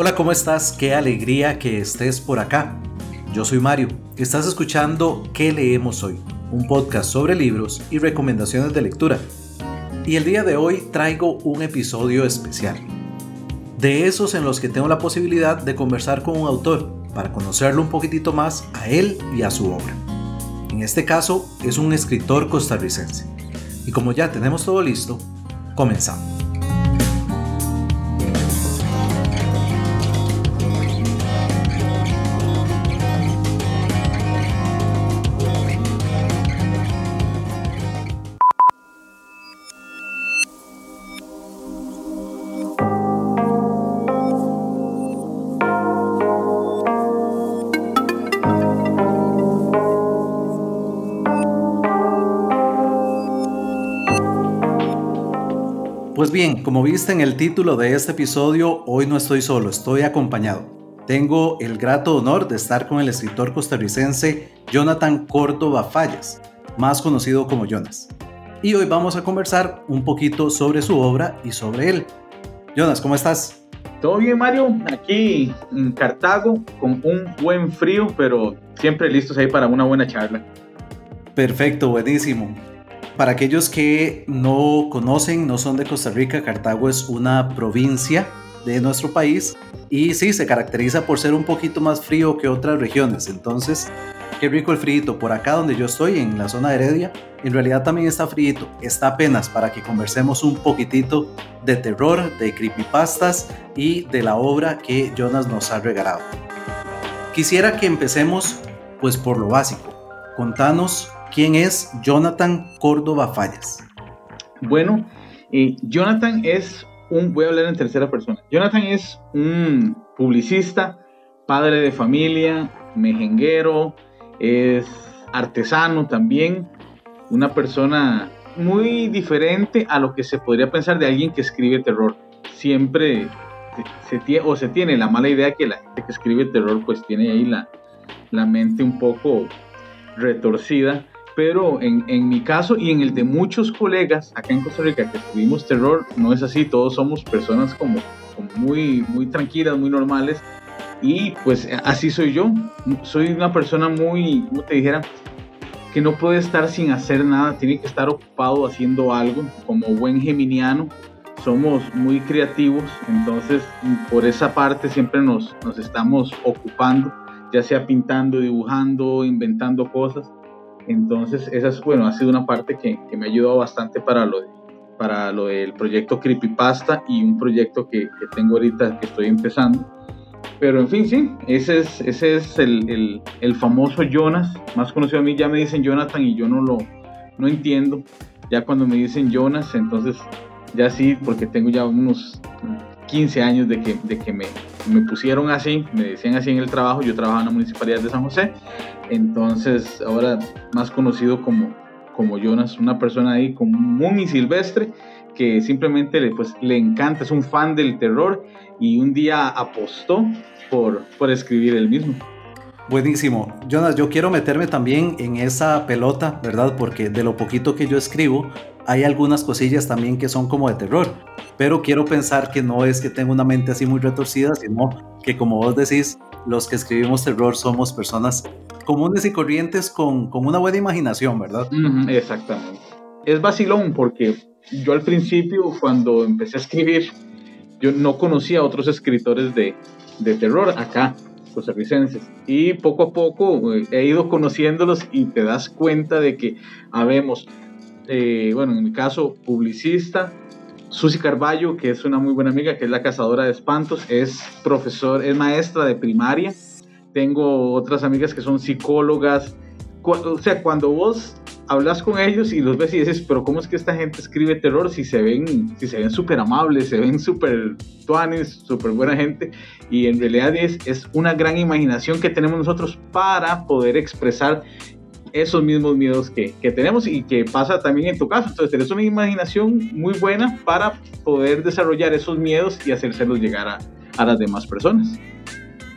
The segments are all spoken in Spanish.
Hola, ¿cómo estás? Qué alegría que estés por acá. Yo soy Mario. Estás escuchando ¿Qué leemos hoy? Un podcast sobre libros y recomendaciones de lectura. Y el día de hoy traigo un episodio especial. De esos en los que tengo la posibilidad de conversar con un autor para conocerlo un poquitito más a él y a su obra. En este caso es un escritor costarricense. Y como ya tenemos todo listo, comenzamos. Bien, como viste en el título de este episodio, hoy no estoy solo, estoy acompañado. Tengo el grato honor de estar con el escritor costarricense Jonathan Córdoba Fallas, más conocido como Jonas. Y hoy vamos a conversar un poquito sobre su obra y sobre él. Jonas, ¿cómo estás? Todo bien, Mario. Aquí en Cartago con un buen frío, pero siempre listos ahí para una buena charla. Perfecto, buenísimo. Para aquellos que no conocen, no son de Costa Rica, Cartago es una provincia de nuestro país y sí, se caracteriza por ser un poquito más frío que otras regiones. Entonces, qué rico el frío. Por acá donde yo estoy, en la zona de Heredia, en realidad también está frío. Está apenas para que conversemos un poquitito de terror, de creepypastas y de la obra que Jonas nos ha regalado. Quisiera que empecemos pues por lo básico. Contanos ¿Quién es Jonathan Córdoba Fallas? Bueno, eh, Jonathan es un, voy a hablar en tercera persona, Jonathan es un publicista, padre de familia, mejenguero, es artesano también, una persona muy diferente a lo que se podría pensar de alguien que escribe terror. Siempre se, tiene, o se tiene la mala idea que la gente que escribe terror pues tiene ahí la, la mente un poco retorcida pero en, en, mi caso y en el de muchos colegas acá en Costa Rica que escribimos terror, no es así, todos somos personas como, como muy, muy tranquilas, muy normales, y pues así soy yo, soy una persona muy, como te dijera, que no puede estar sin hacer nada, tiene que estar ocupado haciendo algo, como buen geminiano, somos muy creativos, entonces por esa parte siempre nos, nos estamos ocupando, ya sea pintando, dibujando, inventando cosas. Entonces, esa es, bueno, ha sido una parte que, que me ha ayudado bastante para lo, para lo del proyecto Creepypasta y un proyecto que, que, tengo ahorita que estoy empezando. Pero en fin, sí, ese es, ese es el, el, el, famoso Jonas, más conocido a mí, ya me dicen Jonathan y yo no lo no entiendo. Ya cuando me dicen Jonas, entonces ya sí, porque tengo ya unos 15 años de que, de que me, me pusieron así, me decían así en el trabajo, yo trabajaba en la Municipalidad de San José, entonces ahora más conocido como, como Jonas, una persona ahí común y silvestre que simplemente le, pues, le encanta, es un fan del terror y un día apostó por, por escribir el mismo. Buenísimo. Jonas, yo quiero meterme también en esa pelota, ¿verdad? Porque de lo poquito que yo escribo, hay algunas cosillas también que son como de terror. Pero quiero pensar que no es que tengo una mente así muy retorcida, sino que como vos decís, los que escribimos terror somos personas comunes y corrientes con, con una buena imaginación, ¿verdad? exactamente. Es vacilón porque yo al principio, cuando empecé a escribir, yo no conocía a otros escritores de, de terror acá costarricenses. Y poco a poco eh, he ido conociéndolos y te das cuenta de que habemos, eh, bueno, en mi caso, publicista, Susi Carballo, que es una muy buena amiga, que es la cazadora de espantos, es profesor, es maestra de primaria. Tengo otras amigas que son psicólogas. O sea, cuando vos hablas con ellos y los ves y dices, pero ¿cómo es que esta gente escribe terror si se ven si se ven súper amables, se ven súper tuanes, súper buena gente? Y en realidad es, es una gran imaginación que tenemos nosotros para poder expresar esos mismos miedos que, que, tenemos y que pasa también en tu caso. Entonces, tienes una imaginación muy buena para poder desarrollar esos miedos y hacérselos llegar a, a las demás personas.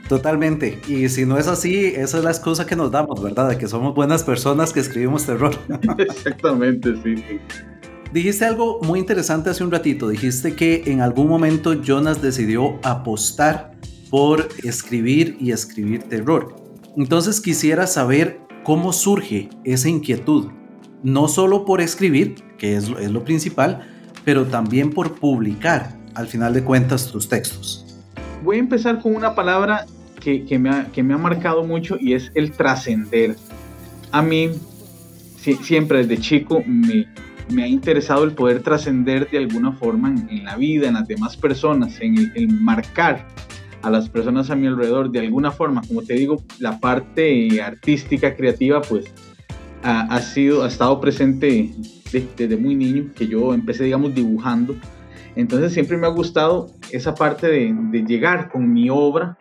Totalmente. Y si no es así, esa es la excusa que nos damos, ¿verdad? De que somos buenas personas que escribimos terror. Exactamente, sí, sí. Dijiste algo muy interesante hace un ratito. Dijiste que en algún momento Jonas decidió apostar por escribir y escribir terror. Entonces quisiera saber cómo surge esa inquietud, no solo por escribir, que es, es lo principal, pero también por publicar, al final de cuentas, tus textos. Voy a empezar con una palabra que, que, me, ha, que me ha marcado mucho y es el trascender. A mí, siempre desde chico, me, me ha interesado el poder trascender de alguna forma en, la vida, en las demás personas, en el, marcar a las personas a mi alrededor de alguna forma. Como te digo, la parte artística, creativa, pues ha, sido, ha estado presente desde, muy niño, que yo empecé, digamos, dibujando. Entonces siempre me ha gustado esa parte de, llegar con mi obra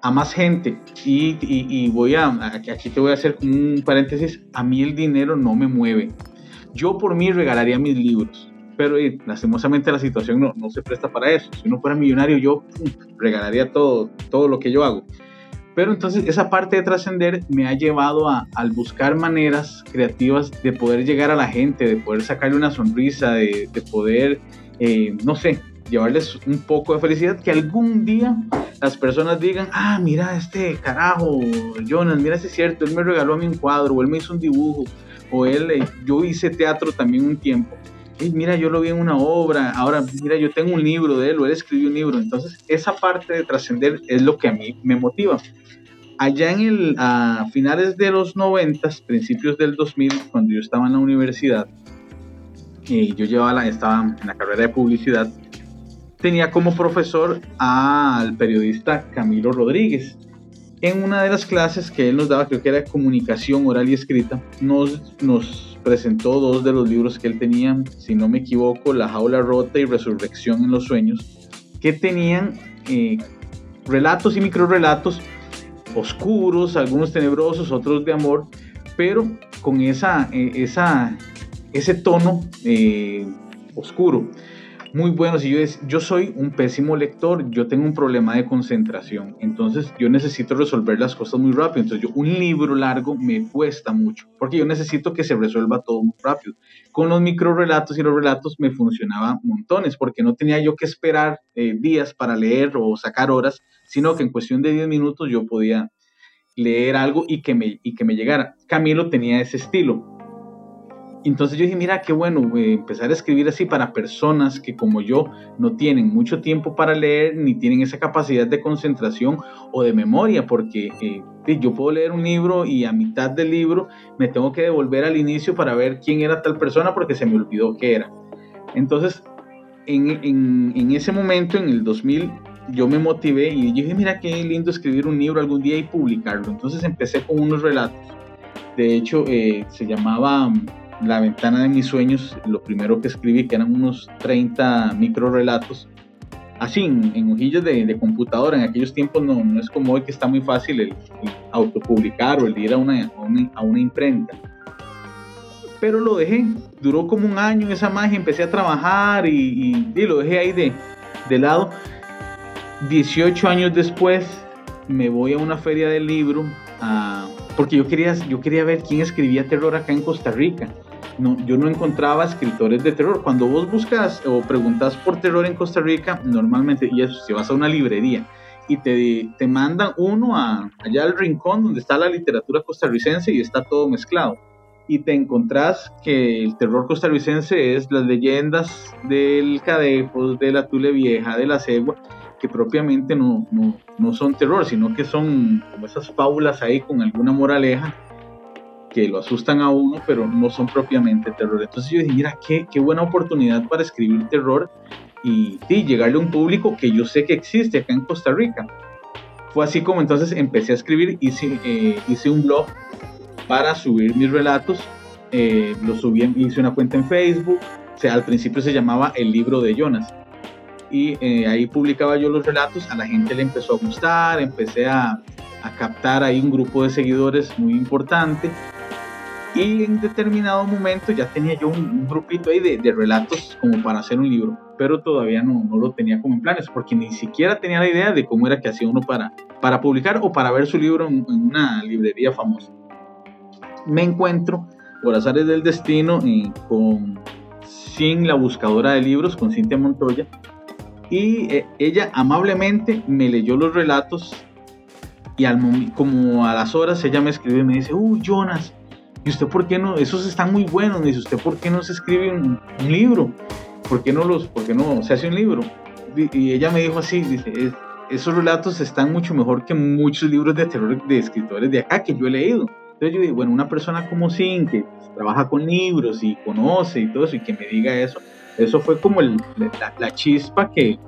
a más gente. Y, y, y, voy a, aquí te voy a hacer un paréntesis, a mí el dinero no me mueve. Yo por mí regalaría mis libros, pero eh, lastimosamente la situación no, no, se presta para eso. Si uno fuera millonario, yo regalaría todo, todo lo que yo hago. Pero entonces esa parte de trascender me ha llevado a, al buscar maneras creativas de poder llegar a la gente, de poder sacarle una sonrisa, de, de poder, eh, no sé, llevarles un poco de felicidad, que algún día las personas digan, ah, mira este carajo, Jonas, mira si es cierto, él me regaló a mí un cuadro, o él me hizo un dibujo, o él, eh, yo hice teatro también un tiempo. Y mira, yo lo vi en una obra, ahora mira, yo tengo un libro de él, o él escribió un libro. Entonces, esa parte de trascender es lo que a mí me motiva. Allá en el, a finales de los 90, principios del 2000, cuando yo estaba en la universidad, y yo llevaba la, estaba en la carrera de publicidad, tenía como profesor al periodista Camilo Rodríguez en una de las clases que él nos daba, creo que era comunicación oral y escrita, nos, nos presentó dos de los libros que él tenía, si no me equivoco, La jaula rota y Resurrección en los sueños, que tenían eh, relatos y microrelatos oscuros, algunos tenebrosos, otros de amor, pero con esa, eh, esa, ese tono eh, oscuro muy buenos y yo, yo soy un pésimo lector, yo tengo un problema de concentración, entonces yo necesito resolver las cosas muy rápido, entonces yo un libro largo me cuesta mucho, porque yo necesito que se resuelva todo muy rápido. Con los micro relatos y los relatos me funcionaba montones, porque no tenía yo que esperar eh, días para leer o sacar horas, sino que en cuestión de 10 minutos yo podía leer algo y que me, y que me llegara. Camilo tenía ese estilo, entonces yo dije, mira, qué bueno empezar a escribir así para personas que como yo no tienen mucho tiempo para leer ni tienen esa capacidad de concentración o de memoria, porque eh, yo puedo leer un libro y a mitad del libro me tengo que devolver al inicio para ver quién era tal persona porque se me olvidó qué era. Entonces, en, en, en ese momento, en el 2000, yo me motivé y dije, mira, qué lindo escribir un libro algún día y publicarlo. Entonces empecé con unos relatos. De hecho, eh, se llamaba la ventana de mis sueños, lo primero que escribí, que eran unos 30 micro relatos, así en, hojillas de, computadora. En aquellos tiempos no, no, es como hoy que está muy fácil el, autopublicar o el ir a una, a una, imprenta. Pero lo dejé, duró como un año esa magia, empecé a trabajar y, y, lo dejé ahí de, de lado. 18 años después me voy a una feria del libro a porque yo quería, yo quería ver quién escribía terror acá en Costa Rica. No, yo no encontraba escritores de terror. Cuando vos buscas o preguntas por terror en Costa Rica, normalmente, y eso, si vas a una librería y te, te mandan uno a, allá al rincón donde está la literatura costarricense y está todo mezclado. Y te encontrás que el terror costarricense es las leyendas del Cadepos, de la Tule Vieja, de la Cegua, que propiamente no, no, no son terror, sino que son como esas fábulas ahí con alguna moraleja que lo asustan a uno, pero no son propiamente terror. Entonces yo dije, mira, qué, qué buena oportunidad para escribir terror y, y, llegarle a un público que yo sé que existe acá en Costa Rica. Fue así como entonces empecé a escribir, hice, eh, hice un blog para subir mis relatos, eh, lo subí, hice una cuenta en Facebook, o sea, al principio se llamaba El Libro de Jonas y eh, ahí publicaba yo los relatos, a la gente le empezó a gustar, empecé a, a captar ahí un grupo de seguidores muy importante y en determinado momento ya tenía yo un, grupito ahí de, de, relatos como para hacer un libro, pero todavía no, no, lo tenía como en planes, porque ni siquiera tenía la idea de cómo era que hacía uno para, para publicar o para ver su libro en, en una librería famosa. Me encuentro, por azares del destino, eh, con sin la buscadora de libros con Cintia Montoya. Y eh, ella amablemente me leyó los relatos y al como a las horas ella me escribe y me dice, uy, Jonas, ¿y usted por qué no? Esos están muy buenos. Me dice, ¿usted por qué no se escribe un, libro? ¿Por qué no los, por qué no se hace un libro? Y, ella me dijo así, dice, esos relatos están mucho mejor que muchos libros de terror de escritores de acá que yo he leído. Entonces yo digo, bueno, una persona como Sin, que trabaja con libros y conoce y todo eso, y que me diga eso, eso fue como la, chispa que,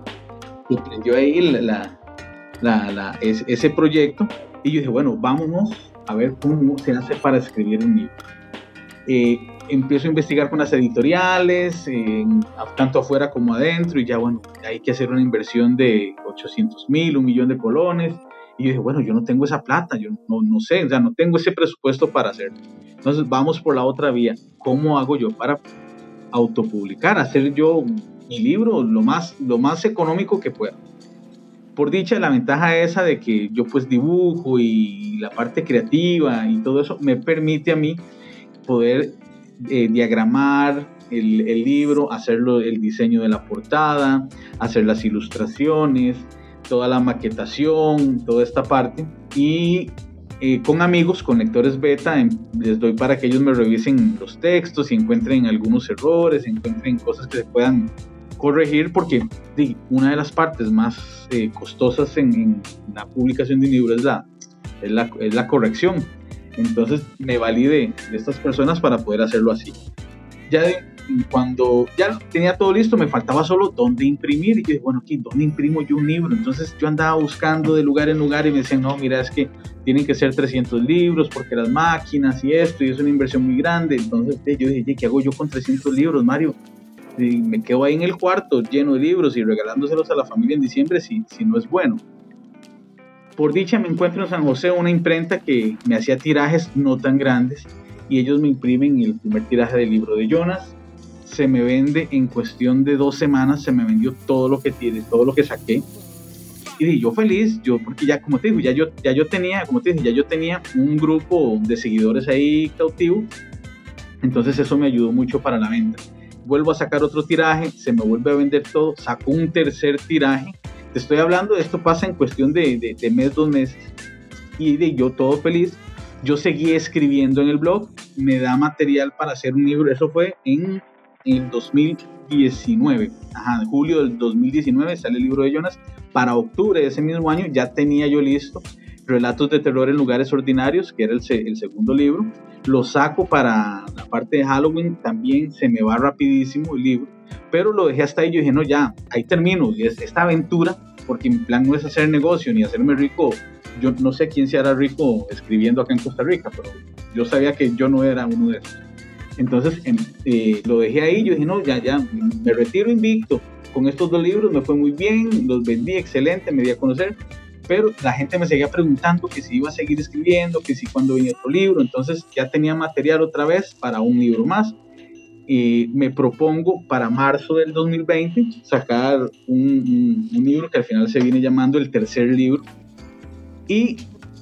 que prendió ahí la, la, ese proyecto. Y yo dije, bueno, vámonos a ver cómo se hace para escribir un libro. Eh, empiezo a investigar con las editoriales, tanto afuera como adentro, y ya bueno, hay que hacer una inversión de 800 mil, un millón de colones. Y yo dije, bueno, yo no tengo esa plata, yo no, no sé, o sea, no tengo ese presupuesto para hacerlo. Entonces vamos por la otra vía. ¿Cómo hago yo para autopublicar, hacer yo mi libro lo más, lo más económico que pueda? por dicha, la ventaja esa de que yo pues dibujo y la parte creativa y todo eso me permite a mí poder eh, diagramar el, libro, hacerlo el diseño de la portada, hacer las ilustraciones, toda la maquetación, toda esta parte. Y eh, con amigos, con lectores beta, em, les doy para que ellos me revisen los textos y encuentren algunos errores, encuentren cosas que se puedan corregir porque una de las partes más eh, costosas en, la publicación de un libro es la, es la, es la corrección. Entonces me valide de estas personas para poder hacerlo así. Ya cuando ya tenía todo listo, me faltaba solo dónde imprimir. Y yo dije, bueno, aquí, ¿dónde imprimo yo un libro? Entonces yo andaba buscando de lugar en lugar y me decían, no, mira, es que tienen que ser 300 libros porque las máquinas y esto, y es una inversión muy grande. Entonces yo dije, ¿qué hago yo con 300 libros, Mario? y me quedo ahí en el cuarto lleno de libros y regalándoselos a la familia en diciembre si, si no es bueno. Por dicha me encuentro en San José una imprenta que me hacía tirajes no tan grandes y ellos me imprimen el primer tiraje del libro de Jonas. Se me vende en cuestión de dos semanas, se me vendió todo lo que tiene, todo lo que saqué. Y yo feliz, yo porque ya como te digo, ya yo, ya yo tenía, como te dije, ya yo tenía un grupo de seguidores ahí cautivo. Entonces eso me ayudó mucho para la venta vuelvo a sacar otro tiraje, se me vuelve a vender todo, saco un tercer tiraje. Te estoy hablando, esto pasa en cuestión de, de, mes, dos meses. Y de yo todo feliz, yo seguí escribiendo en el blog, me da material para hacer un libro, eso fue en el 2019, ajá, en julio del 2019 sale el libro de Jonas, para octubre de ese mismo año ya tenía yo listo Relatos de terror en lugares ordinarios, que era el, el, segundo libro. Lo saco para la parte de Halloween, también se me va rapidísimo el libro, pero lo dejé hasta ahí. Yo dije, no, ya, ahí termino. Y es esta aventura, porque mi plan no es hacer negocio ni hacerme rico. Yo no sé quién se hará rico escribiendo acá en Costa Rica, pero yo sabía que yo no era uno de esos. Entonces em, eh, lo dejé ahí. Yo dije, no, ya, ya, me retiro invicto. Con estos dos libros me fue muy bien, los vendí excelente, me di a conocer pero la gente me seguía preguntando que si iba a seguir escribiendo, que si cuando venía otro libro, entonces ya tenía material otra vez para un libro más. Y me propongo para marzo del 2020 sacar un, un, libro que al final se viene llamando el tercer libro. Y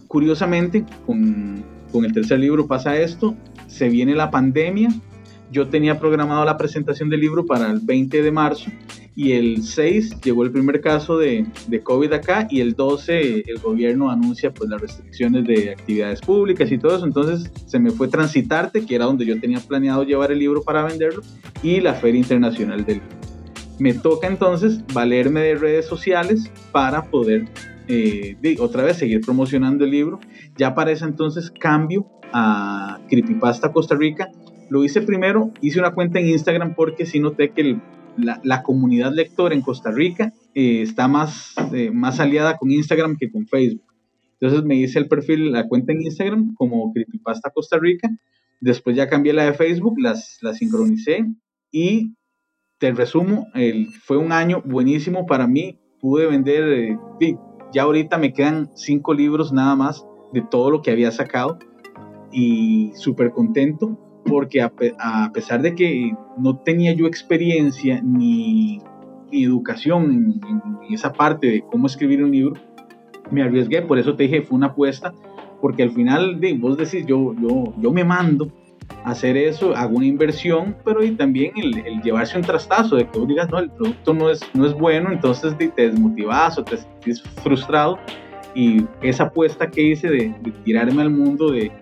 curiosamente, con, con el tercer libro pasa esto, se viene la pandemia, yo tenía programado la presentación del libro para el 20 de marzo y el 6 llegó el primer caso de, COVID acá y el 12 el gobierno anuncia pues las restricciones de actividades públicas y todo eso, entonces se me fue Transitarte, que era donde yo tenía planeado llevar el libro para venderlo, y la Feria Internacional del Libro. Me toca entonces valerme de redes sociales para poder eh, otra vez seguir promocionando el libro. Ya para ese entonces cambio a Creepypasta Costa Rica. Lo hice primero, hice una cuenta en Instagram porque sí noté que el la, comunidad lectora en Costa Rica eh, está más, eh, más aliada con Instagram que con Facebook. Entonces me hice el perfil, la cuenta en Instagram como Creepypasta Costa Rica. Después ya cambié la de Facebook, las, la sincronicé y te resumo, el, fue un año buenísimo para mí. Pude vender, eh, ya ahorita me quedan cinco libros nada más de todo lo que había sacado y súper contento porque a, pesar de que no tenía yo experiencia ni, educación en, esa parte de cómo escribir un libro, me arriesgué, por eso te dije, fue una apuesta, porque al final, de, vos decís, yo, yo, yo me mando, hacer eso, hago una inversión, pero y también el, llevarse un trastazo de que tú digas, no, el producto no es, no es bueno, entonces te, desmotivas o te sentís frustrado. Y esa apuesta que hice de, tirarme al mundo de,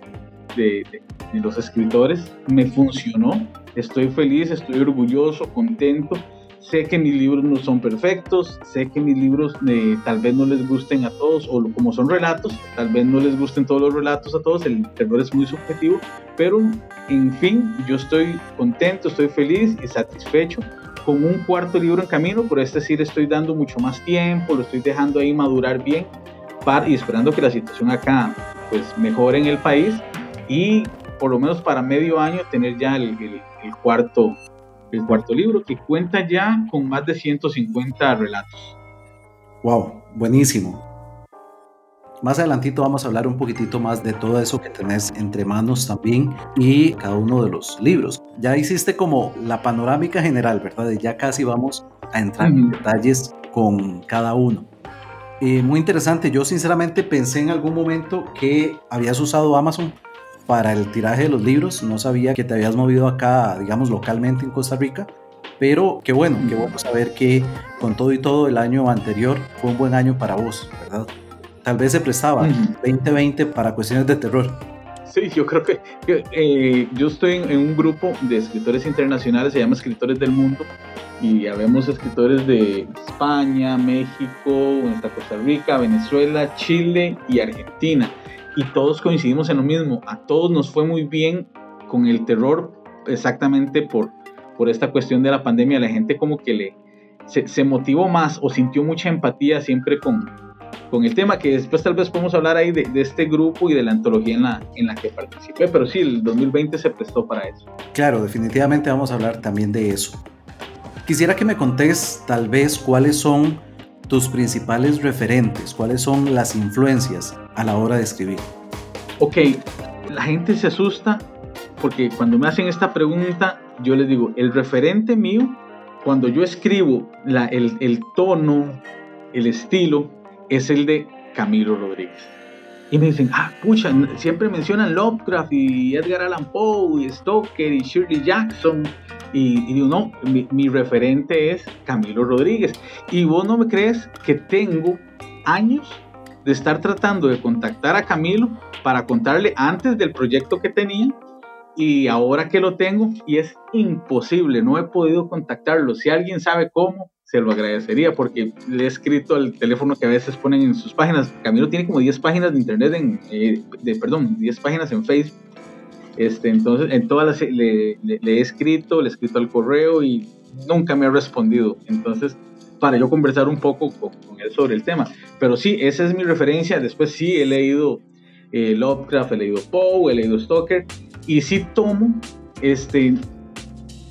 de, los escritores me funcionó. Estoy feliz, estoy orgulloso, contento sé que mis libros no son perfectos, sé que mis libros eh, tal vez no les gusten a todos, o como son relatos, tal vez no les gusten todos los relatos a todos, el terror es muy subjetivo, pero en fin, yo estoy contento, estoy feliz y satisfecho con un cuarto libro en camino, por es decir, estoy dando mucho más tiempo, lo estoy dejando ahí madurar bien para, y esperando que la situación acá pues mejore en el país y por lo menos para medio año tener ya el, el, el cuarto el cuarto libro, que cuenta ya con más de 150 relatos. Wow, buenísimo. Más adelantito vamos a hablar un poquitito más de todo eso que tenés entre manos también y cada uno de los libros. Ya hiciste como la panorámica general, ¿verdad? Y ya casi vamos a entrar en detalles con cada uno. Eh, muy interesante, yo sinceramente pensé en algún momento que habías usado Amazon para el tiraje de los libros. No sabía que te habías movido acá, digamos, localmente en Costa Rica. Pero qué bueno, qué bueno saber que con todo y todo el año anterior fue un buen año para vos, ¿verdad? Tal vez se prestaba 2020 para cuestiones de terror. Sí, yo creo que, eh, yo estoy en, un grupo de escritores internacionales, se llama Escritores del Mundo, y habemos escritores de España, México, Costa Rica, Venezuela, Chile y Argentina y todos coincidimos en lo mismo. A todos nos fue muy bien con el terror exactamente por, por esta cuestión de la pandemia. La gente como que le se, motivó más o sintió mucha empatía siempre con, con el tema, que después tal vez podemos hablar ahí de, este grupo y de la antología en la, en la que participé, pero sí, el 2020 se prestó para eso. Claro, definitivamente vamos a hablar también de eso. Quisiera que me contés tal vez cuáles son tus principales referentes, cuáles son las influencias a la hora de escribir. Ok, la gente se asusta porque cuando me hacen esta pregunta, yo les digo, el referente mío, cuando yo escribo la, el, el tono, el estilo, es el de Camilo Rodríguez. Y me dicen, ah, pucha, siempre mencionan Lovecraft y Edgar Allan Poe y Stoker y Shirley Jackson. Y, digo, no, mi, referente es Camilo Rodríguez. Y vos no me crees que tengo años de estar tratando de contactar a Camilo para contarle antes del proyecto que tenía y ahora que lo tengo y es imposible, no he podido contactarlo. Si alguien sabe cómo, se lo agradecería porque le he escrito al teléfono que a veces ponen en sus páginas. Camilo tiene como 10 páginas de internet, en, eh, de, perdón, 10 páginas en Facebook este, entonces, en todas las le, he escrito, le he escrito al correo y nunca me ha respondido. Entonces, para yo conversar un poco con, él sobre el tema. Pero sí, esa es mi referencia. Después sí, he leído eh, Lovecraft, he leído Poe, he leído Stoker. Y sí tomo, este,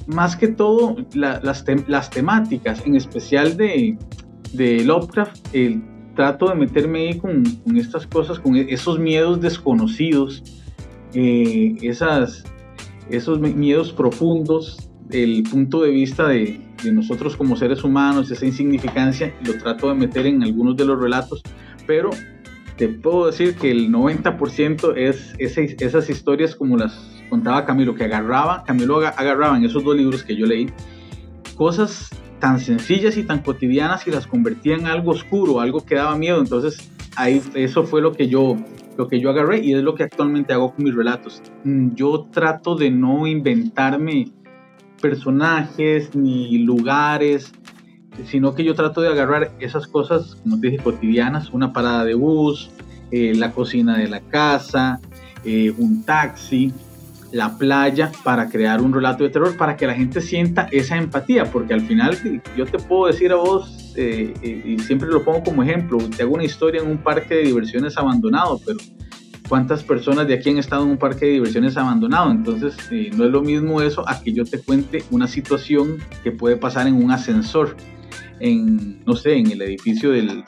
más que todo, las, las temáticas, en especial de, de Lovecraft, el, trato de meterme ahí con, con estas cosas, con esos miedos desconocidos eh, esas, esos miedos profundos, el punto de vista de, nosotros como seres humanos, esa insignificancia, lo trato de meter en algunos de los relatos, pero te puedo decir que el 90% es esas historias como las contaba Camilo, que agarraba, Camilo agarraba en esos dos libros que yo leí, cosas tan sencillas y tan cotidianas y las convertía en algo oscuro, algo que daba miedo. Entonces, ahí eso fue lo que yo lo que yo agarré y es lo que actualmente hago con mis relatos. Mm, yo trato de no inventarme personajes ni lugares, sino que yo trato de agarrar esas cosas, como te dije, cotidianas, una parada de bus, eh, la cocina de la casa, eh, un taxi, la playa, para crear un relato de terror, para que la gente sienta esa empatía, porque al final yo te puedo decir a vos eh, eh, y siempre lo pongo como ejemplo, te hago una historia en un parque de diversiones abandonado, pero ¿cuántas personas de aquí han estado en un parque de diversiones abandonado? Entonces, eh, no es lo mismo eso a que yo te cuente una situación que puede pasar en un ascensor, en, no sé, en el edificio del,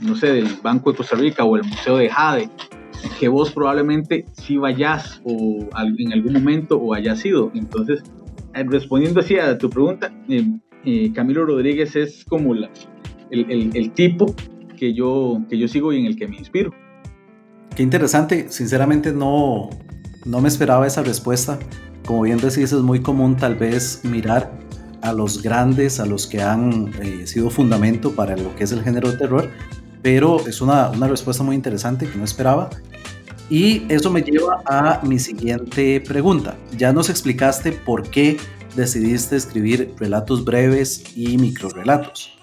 no sé, del Banco de Costa Rica o el Museo de Jade, que vos probablemente sí vayas o en algún momento o hayas ido. Entonces, respondiendo así a tu pregunta, Camilo Rodríguez es como la, el, tipo que yo, que yo sigo y en el que me inspiro. Qué interesante, sinceramente no, no me esperaba esa respuesta. como bien decís, es muy común tal vez mirar a los grandes, a los que han eh, sido fundamento para lo que es el género de terror, pero es una, una respuesta muy interesante que no esperaba. Y eso me lleva a mi siguiente pregunta. Ya nos explicaste por qué decidiste escribir relatos breves y microrelatos.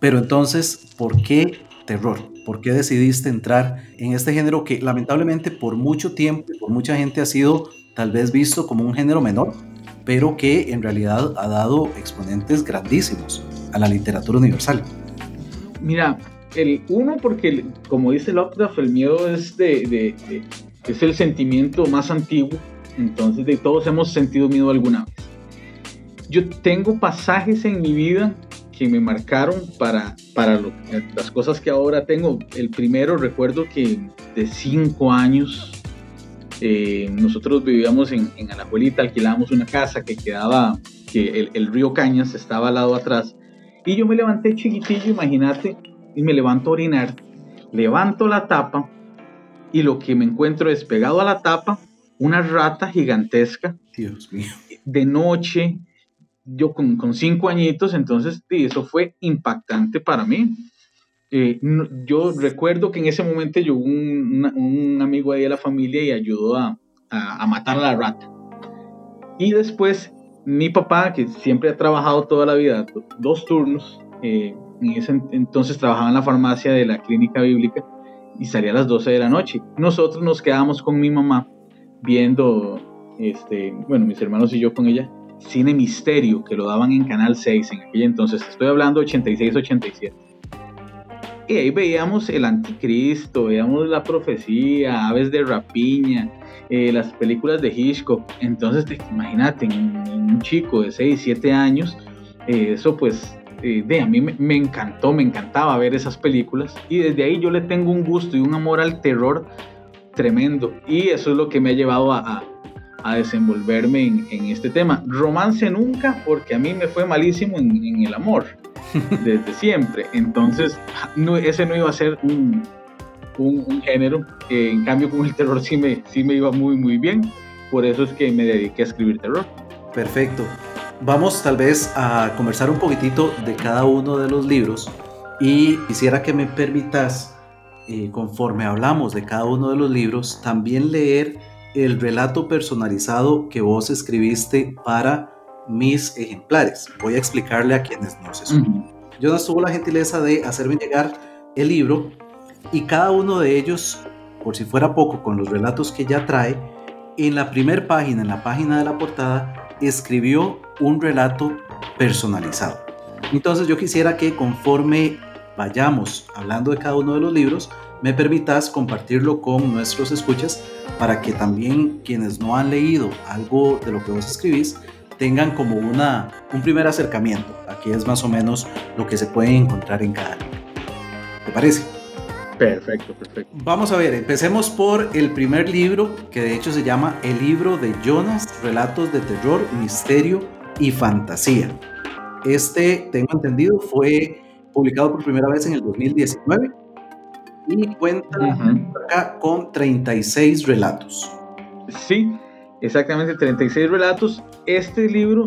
Pero entonces, ¿por qué terror? ¿Por qué decidiste entrar en este género que lamentablemente por mucho tiempo, por mucha gente ha sido tal vez visto como un género menor, pero que en realidad ha dado exponentes grandísimos a la literatura universal? Mira, el uno porque como dice Lovecraft el miedo es de, es el sentimiento más antiguo entonces de todos hemos sentido miedo alguna vez yo tengo pasajes en mi vida que me marcaron para, para las cosas que ahora tengo. El primero, recuerdo que de cinco años, eh, nosotros vivíamos en, en Alajuelita, alquilábamos una casa que quedaba, que el, el, río Cañas estaba al lado atrás. Y yo me levanté chiquitillo, imagínate, y me levanto a orinar, levanto la tapa y lo que me encuentro es pegado a la tapa una rata gigantesca. Dios mío. De noche, yo con, con cinco añitos, entonces sí, eso fue impactante para mí. Eh, yo recuerdo que en ese momento yo un, un, amigo ahí de la familia y ayudó a, a, a, matar a la rata. Y después mi papá, que siempre ha trabajado toda la vida, dos turnos, eh, en ese entonces trabajaba en la farmacia de la clínica bíblica y salía a las 12 de la noche. Nosotros nos quedábamos con mi mamá viendo, este, bueno, mis hermanos y yo con ella, cine misterio que lo daban en Canal 6 en aquel entonces, estoy hablando 86-87. Y ahí veíamos el anticristo, veíamos la profecía, aves de rapiña, eh, las películas de Hitchcock. Entonces, imagínate, un chico de 6, 7 años, eh, eso pues, eh, de, a mí me, me, encantó, me encantaba ver esas películas. Y desde ahí yo le tengo un gusto y un amor al terror tremendo. Y eso es lo que me ha llevado a, a a desenvolverme en, en, este tema. Romance nunca, porque a mí me fue malísimo en, en el amor, desde siempre. Entonces, no, ese no iba a ser un, un, un género. que en cambio, con el terror sí me, sí me iba muy, muy bien. Por eso es que me dediqué a escribir terror. Perfecto. Vamos tal vez a conversar un poquitito de cada uno de los libros y quisiera que me permitas, eh, conforme hablamos de cada uno de los libros, también leer el relato personalizado que vos escribiste para mis ejemplares. Voy a explicarle a quienes no se escuchan. Jonas tuvo la gentileza de hacerme llegar el libro y cada uno de ellos, por si fuera poco, con los relatos que ya trae, en la primera página, en la página de la portada, escribió un relato personalizado. Entonces yo quisiera que conforme vayamos hablando de cada uno de los libros, me permitas compartirlo con nuestros escuchas para que también quienes no han leído algo de lo que vos escribís tengan como una, un primer acercamiento. Aquí es más o menos lo que se puede encontrar en cada libro. ¿Te parece? Perfecto, perfecto. Vamos a ver, empecemos por el primer libro, que de hecho se llama El libro de Jonas, Relatos de Terror, Misterio y Fantasía. Este, tengo entendido, fue publicado por primera vez en el 2019 y cuenta uh -huh. acá con 36 relatos. Sí, exactamente 36 relatos. Este libro,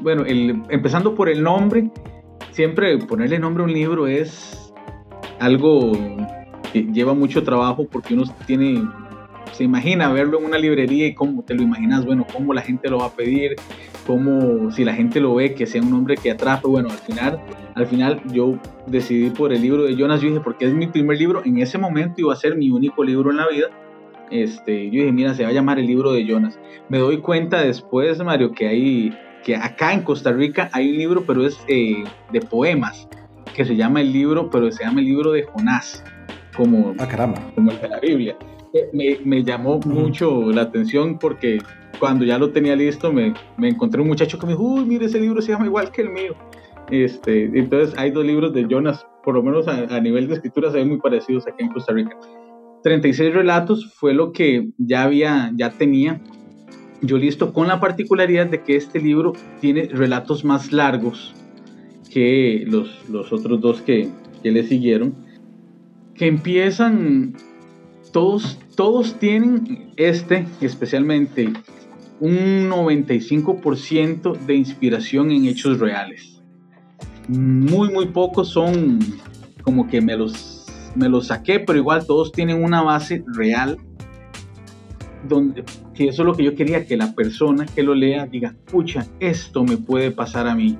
bueno, el, empezando por el nombre, siempre ponerle nombre a un libro es algo que lleva mucho trabajo porque uno tiene se imagina verlo en una librería y cómo te lo imaginas, bueno, cómo la gente lo va a pedir, cómo si la gente lo ve que sea un nombre que atrape, bueno, al final, al final yo decidí por el libro de Jonas, yo dije, porque es mi primer libro, en ese momento iba a ser mi único libro en la vida, este, yo dije, mira, se va a llamar el libro de Jonas. Me doy cuenta después, Mario, que hay, que acá en Costa Rica hay un libro, pero es eh, de poemas, que se llama el libro, pero se llama el libro de Jonás, como, ah, caramba. como el de la Biblia me, me llamó mucho la atención porque cuando ya lo tenía listo me, me, encontré un muchacho que me dijo, uy, mire, ese libro se llama igual que el mío. Este, entonces hay dos libros de Jonas, por lo menos a, a nivel de escritura se ven muy parecidos aquí en Costa Rica. 36 relatos fue lo que ya había, ya tenía yo listo, con la particularidad de que este libro tiene relatos más largos que los, los otros dos que, que le siguieron, que empiezan todos, todos tienen este, especialmente un 95% de inspiración en hechos reales. Muy, muy pocos son como que me los, me los saqué, pero igual todos tienen una base real. Donde, que eso es lo que yo quería, que la persona que lo lea diga, pucha, esto me puede pasar a mí.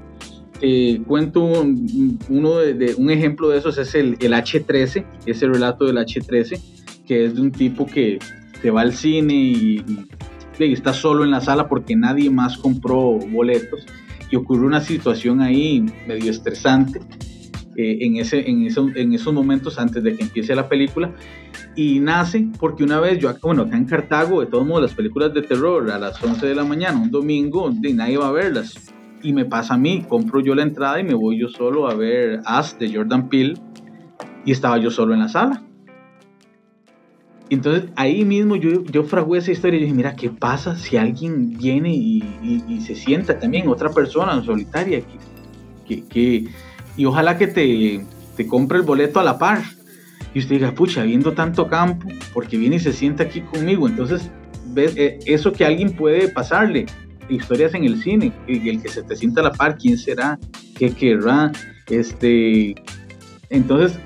Eh, cuento un, uno de, un ejemplo de esos es el, el H13, ese relato del H13, que es de un tipo que se va al cine y, está solo en la sala porque nadie más compró boletos y ocurre una situación ahí medio estresante eh, en, ese, en, en esos momentos antes de que empiece la película y nace porque una vez yo, bueno, acá en Cartago, de todos modos, las películas de terror a las 11 de la mañana, un domingo, de nadie va a verlas. Y me pasa a mí, compro yo la entrada y me voy yo solo a ver As de Jordan Peele y estaba yo solo en la sala. Entonces ahí mismo yo, yo fragué esa historia y dije, mira, ¿qué pasa si alguien viene y, se sienta también, otra persona solitaria? Que, que, y ojalá que te, te compre el boleto a la par. Y usted diga, pucha, viendo tanto campo, porque viene y se sienta aquí conmigo. Entonces, ves eh, eso que alguien puede pasarle. Historias en el cine, el que se te sienta a la par, ¿quién será? ¿Qué querrá? Este, entonces,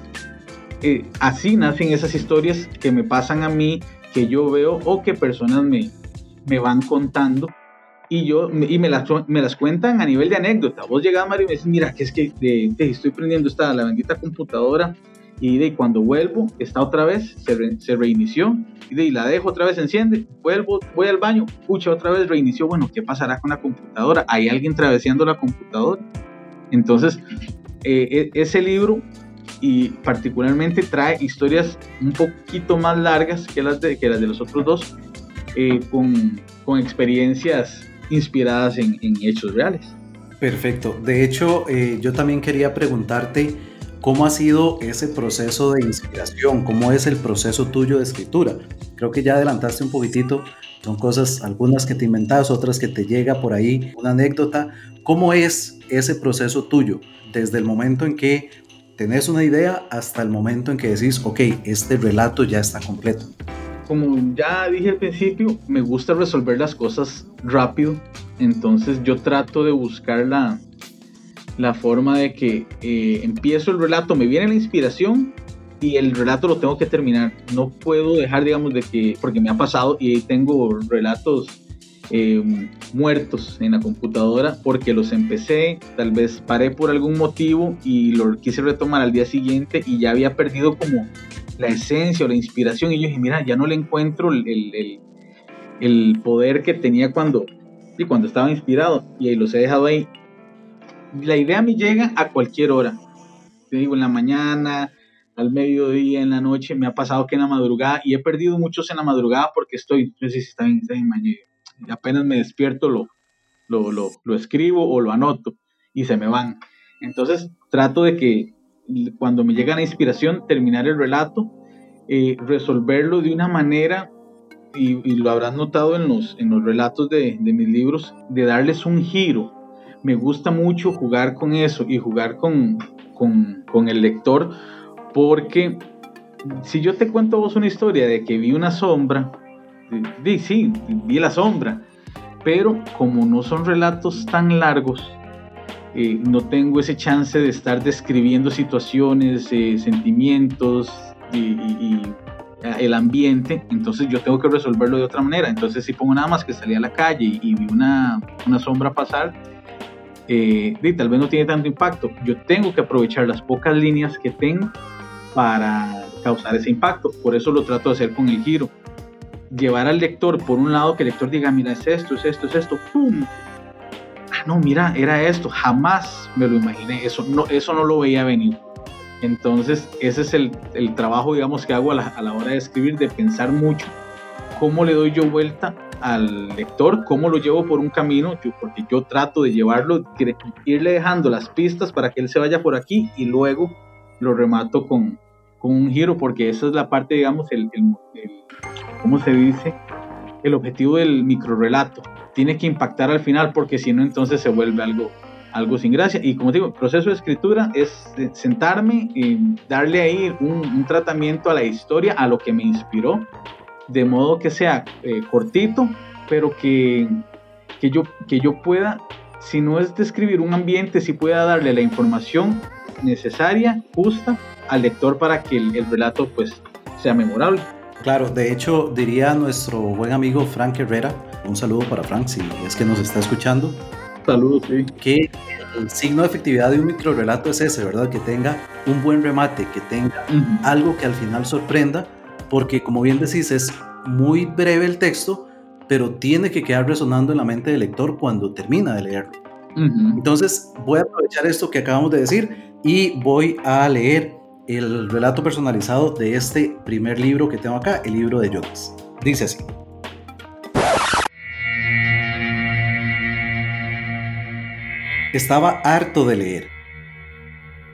eh, así nacen esas historias que me pasan a mí, que yo veo o que personas me, me van contando y yo y me las, me las cuentan a nivel de anécdota. Vos llegás, Mario, y me dices, mira, que es que estoy prendiendo esta, la bendita computadora y de cuando vuelvo está otra vez, se, reinició y de la dejo otra vez, enciende, vuelvo, voy al baño, pucha, otra vez reinició, bueno, ¿qué pasará con la computadora? ¿Hay alguien traveseando la computadora? Entonces, eh, e, ese libro y particularmente trae historias un poquito más largas que las de, que las de los otros dos, eh, con, con, experiencias inspiradas en, en, hechos reales. Perfecto. De hecho, eh, yo también quería preguntarte cómo ha sido ese proceso de inspiración, cómo es el proceso tuyo de escritura. Creo que ya adelantaste un poquitito, son cosas, algunas que te inventas, otras que te llega por ahí, una anécdota. ¿Cómo es ese proceso tuyo? Desde el momento en que tenés una idea hasta el momento en que decís, ok, este relato ya está completo. Como ya dije al principio, me gusta resolver las cosas rápido, entonces yo trato de buscar la, la forma de que eh, empiezo el relato, me viene la inspiración y el relato lo tengo que terminar. No puedo dejar, digamos, de que, porque me ha pasado y tengo relatos eh, muertos en la computadora porque los empecé, tal vez paré por algún motivo y lo quise retomar al día siguiente y ya había perdido como la esencia o la inspiración. Y yo dije, mira, ya no le encuentro el, el, poder que tenía cuando, y cuando estaba inspirado y ahí los he dejado ahí. La idea me llega a cualquier hora, te digo, en la mañana, al mediodía, en la noche, me ha pasado que en la madrugada, y he perdido muchos en la madrugada porque estoy, no sé si está bien, está bien mañana apenas me despierto lo, lo, lo, escribo o lo anoto y se me van. Entonces trato de que cuando me llega la inspiración, terminar el relato, eh, resolverlo de una manera, y, y, lo habrás notado en los, en los relatos de, de, mis libros, de darles un giro. Me gusta mucho jugar con eso y jugar con, con, con el lector, porque si yo te cuento vos una historia de que vi una sombra, sí, sí, vi la sombra, pero como no son relatos tan largos, eh, no tengo ese chance de estar describiendo situaciones, eh, sentimientos y, el ambiente, entonces yo tengo que resolverlo de otra manera. Entonces si pongo nada más que salí a la calle y, vi una, una, sombra pasar, eh, tal vez no tiene tanto impacto. Yo tengo que aprovechar las pocas líneas que tengo para causar ese impacto. Por eso lo trato de hacer con el giro llevar al lector por un lado que el lector diga, mira, es esto, es esto, es esto, ¡pum! Ah, no, mira, era esto, jamás me lo imaginé, eso no, eso no lo veía venir. Entonces, ese es el, el trabajo, digamos, que hago a la, a la, hora de escribir, de pensar mucho cómo le doy yo vuelta al lector, cómo lo llevo por un camino, porque yo trato de llevarlo, irle dejando las pistas para que él se vaya por aquí y luego lo remato con, con un giro, porque esa es la parte, digamos, el, el, el ¿cómo se dice? El objetivo del microrelato. Tiene que impactar al final porque si no entonces se vuelve algo, algo sin gracia. Y como digo, el proceso de escritura es sentarme y darle ahí un, tratamiento a la historia, a lo que me inspiró, de modo que sea eh, cortito, pero que que yo, que yo pueda, si no es describir un ambiente, si pueda darle la información necesaria, justa al lector para que el, relato pues sea memorable. Claro, de hecho diría nuestro buen amigo Frank Herrera, un saludo para Frank si es que nos está escuchando. Saludos, sí. Que el signo de efectividad de un microrelato es ese, ¿verdad? Que tenga un buen remate, que tenga algo que al final sorprenda, porque como bien decís, es muy breve el texto, pero tiene que quedar resonando en la mente del lector cuando termina de leerlo. Entonces voy a aprovechar esto que acabamos de decir y voy a leer el relato personalizado de este primer libro que tengo acá, el libro de Jonas. Dice así. Estaba harto de leer.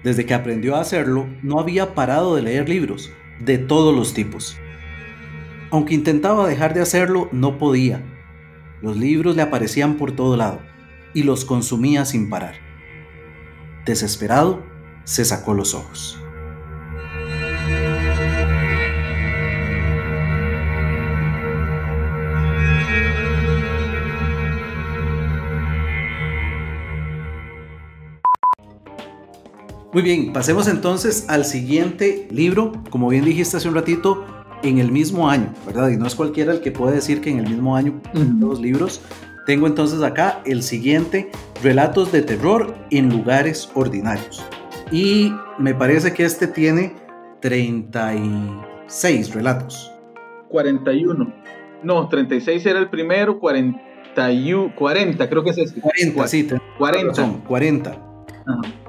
Desde que aprendió a hacerlo, no había parado de leer libros, de todos los tipos. Aunque intentaba dejar de hacerlo, no podía. Los libros le aparecían por todo lado y los consumía sin parar. Desesperado, se sacó los ojos. Muy bien, pasemos entonces al siguiente libro, como bien dijiste hace un ratito, en el mismo año, ¿verdad? Y no es cualquiera el que puede decir que en el mismo año los libros. Tengo entonces acá el siguiente, Relatos de terror en lugares ordinarios. Y me parece que este tiene 36 relatos. 41. No, 36 era el primero, 40, 40 creo que es este. 40, sí, 40. 40. Ajá.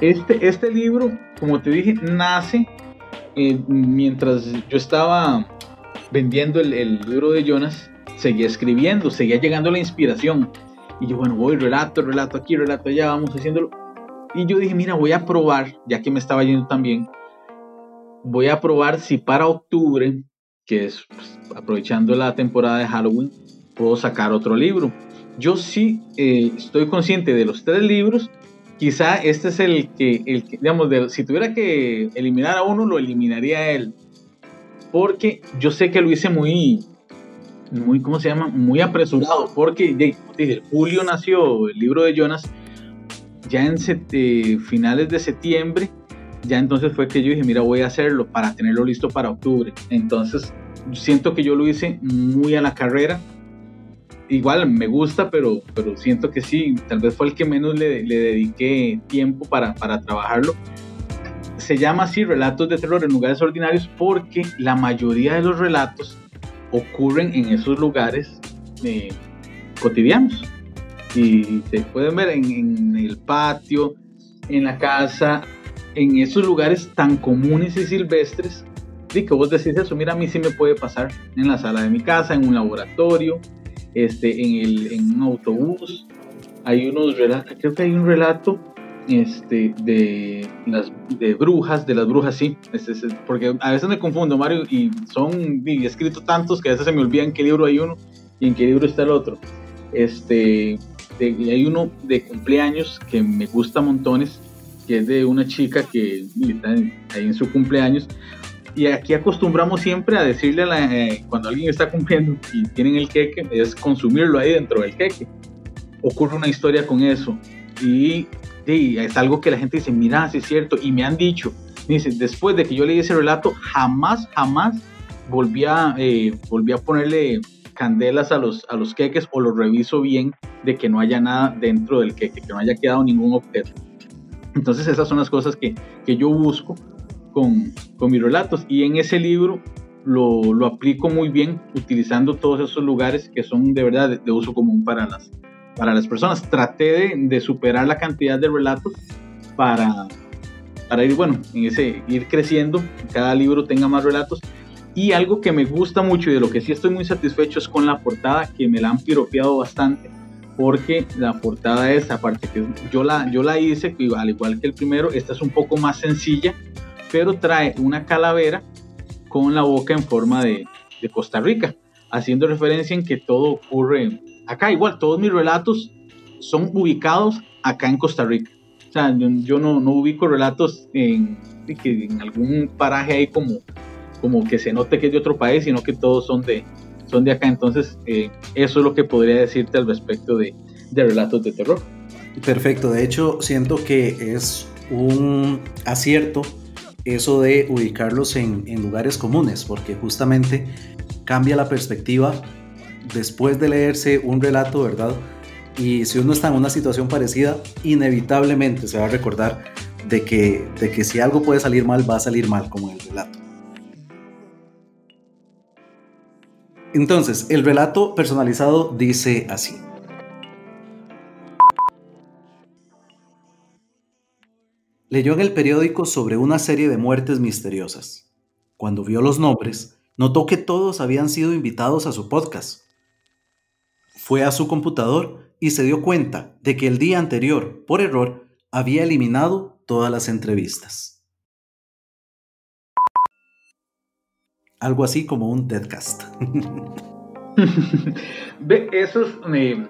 Este, este libro, como te dije, nace eh, mientras yo estaba vendiendo el, libro de Jonas, seguía escribiendo, seguía llegando la inspiración. Y yo, bueno, voy relato, relato aquí, relato allá, vamos haciéndolo. Y yo dije, mira, voy a probar, ya que me estaba yendo también, voy a probar si para octubre, que es pues, aprovechando la temporada de Halloween, puedo sacar otro libro. Yo sí eh, estoy consciente de los tres libros quizá este es el que, el digamos, si tuviera que eliminar a uno, lo eliminaría a él. Porque yo sé que lo hice muy, muy, ¿cómo se llama? Muy apresurado. Porque, dije, julio nació el libro de Jonas, ya en finales de septiembre, ya entonces fue que yo dije, mira, voy a hacerlo para tenerlo listo para octubre. Entonces, siento que yo lo hice muy a la carrera igual me gusta, pero, pero siento que sí, tal vez fue el que menos le, le dediqué tiempo para, para, trabajarlo. Se llama así Relatos de Terror en lugares ordinarios porque la mayoría de los relatos ocurren en esos lugares eh, cotidianos. Y se pueden ver en, en el patio, en la casa, en esos lugares tan comunes y silvestres y que vos decís eso, mira, a mí sí me puede pasar en la sala de mi casa, en un laboratorio, este, en, el, en un autobús. Hay unos relatos, creo que hay un relato este, de las de brujas, de las brujas, sí, porque a veces me confundo, Mario, y son y escrito tantos que a veces se me olvida en qué libro hay uno y en qué libro está el otro. Este, y hay uno de cumpleaños que me gusta montones, que es de una chica que está ahí en su cumpleaños, y aquí acostumbramos siempre a decirle a eh, cuando alguien está cumpliendo y tienen el queque, es consumirlo ahí dentro del queque. Ocurre una historia con eso. Y, es algo que la gente dice, mira, sí es cierto. Y me han dicho, dice, después de que yo leí ese relato, jamás, jamás volví a, eh, volví a ponerle candelas a los, a los queques o los reviso bien de que no haya nada dentro del queque, que no haya quedado ningún objeto. Entonces esas son las cosas que, que yo busco con, con mis relatos y en ese libro lo, lo, aplico muy bien utilizando todos esos lugares que son de verdad de, uso común para las, para las personas. Traté de, de, superar la cantidad de relatos para, para ir, bueno, en ese, ir creciendo, cada libro tenga más relatos. Y algo que me gusta mucho y de lo que sí estoy muy satisfecho es con la portada, que me la han piropeado bastante, porque la portada es, aparte que yo la, yo la hice, al igual que el primero, esta es un poco más sencilla, pero trae una calavera con la boca en forma de, Costa Rica, haciendo referencia en que todo ocurre acá. Igual, todos mis relatos son ubicados acá en Costa Rica. O sea, yo, no, ubico relatos en, en algún paraje ahí como, como que se note que es de otro país, sino que todos son de, son de acá. Entonces, eh, eso es lo que podría decirte al respecto de, relatos de terror. Perfecto, de hecho siento que es un acierto eso de ubicarlos en, lugares comunes, porque justamente cambia la perspectiva después de leerse un relato, ¿verdad? Y si uno está en una situación parecida, inevitablemente se va a recordar de que, de que si algo puede salir mal, va a salir mal, como el relato. Entonces, el relato personalizado dice así. Leyó en el periódico sobre una serie de muertes misteriosas. Cuando vio los nombres, notó que todos habían sido invitados a su podcast. Fue a su computador y se dio cuenta de que el día anterior, por error, había eliminado todas las entrevistas. Algo así como un deadcast. Ve, eso es eh,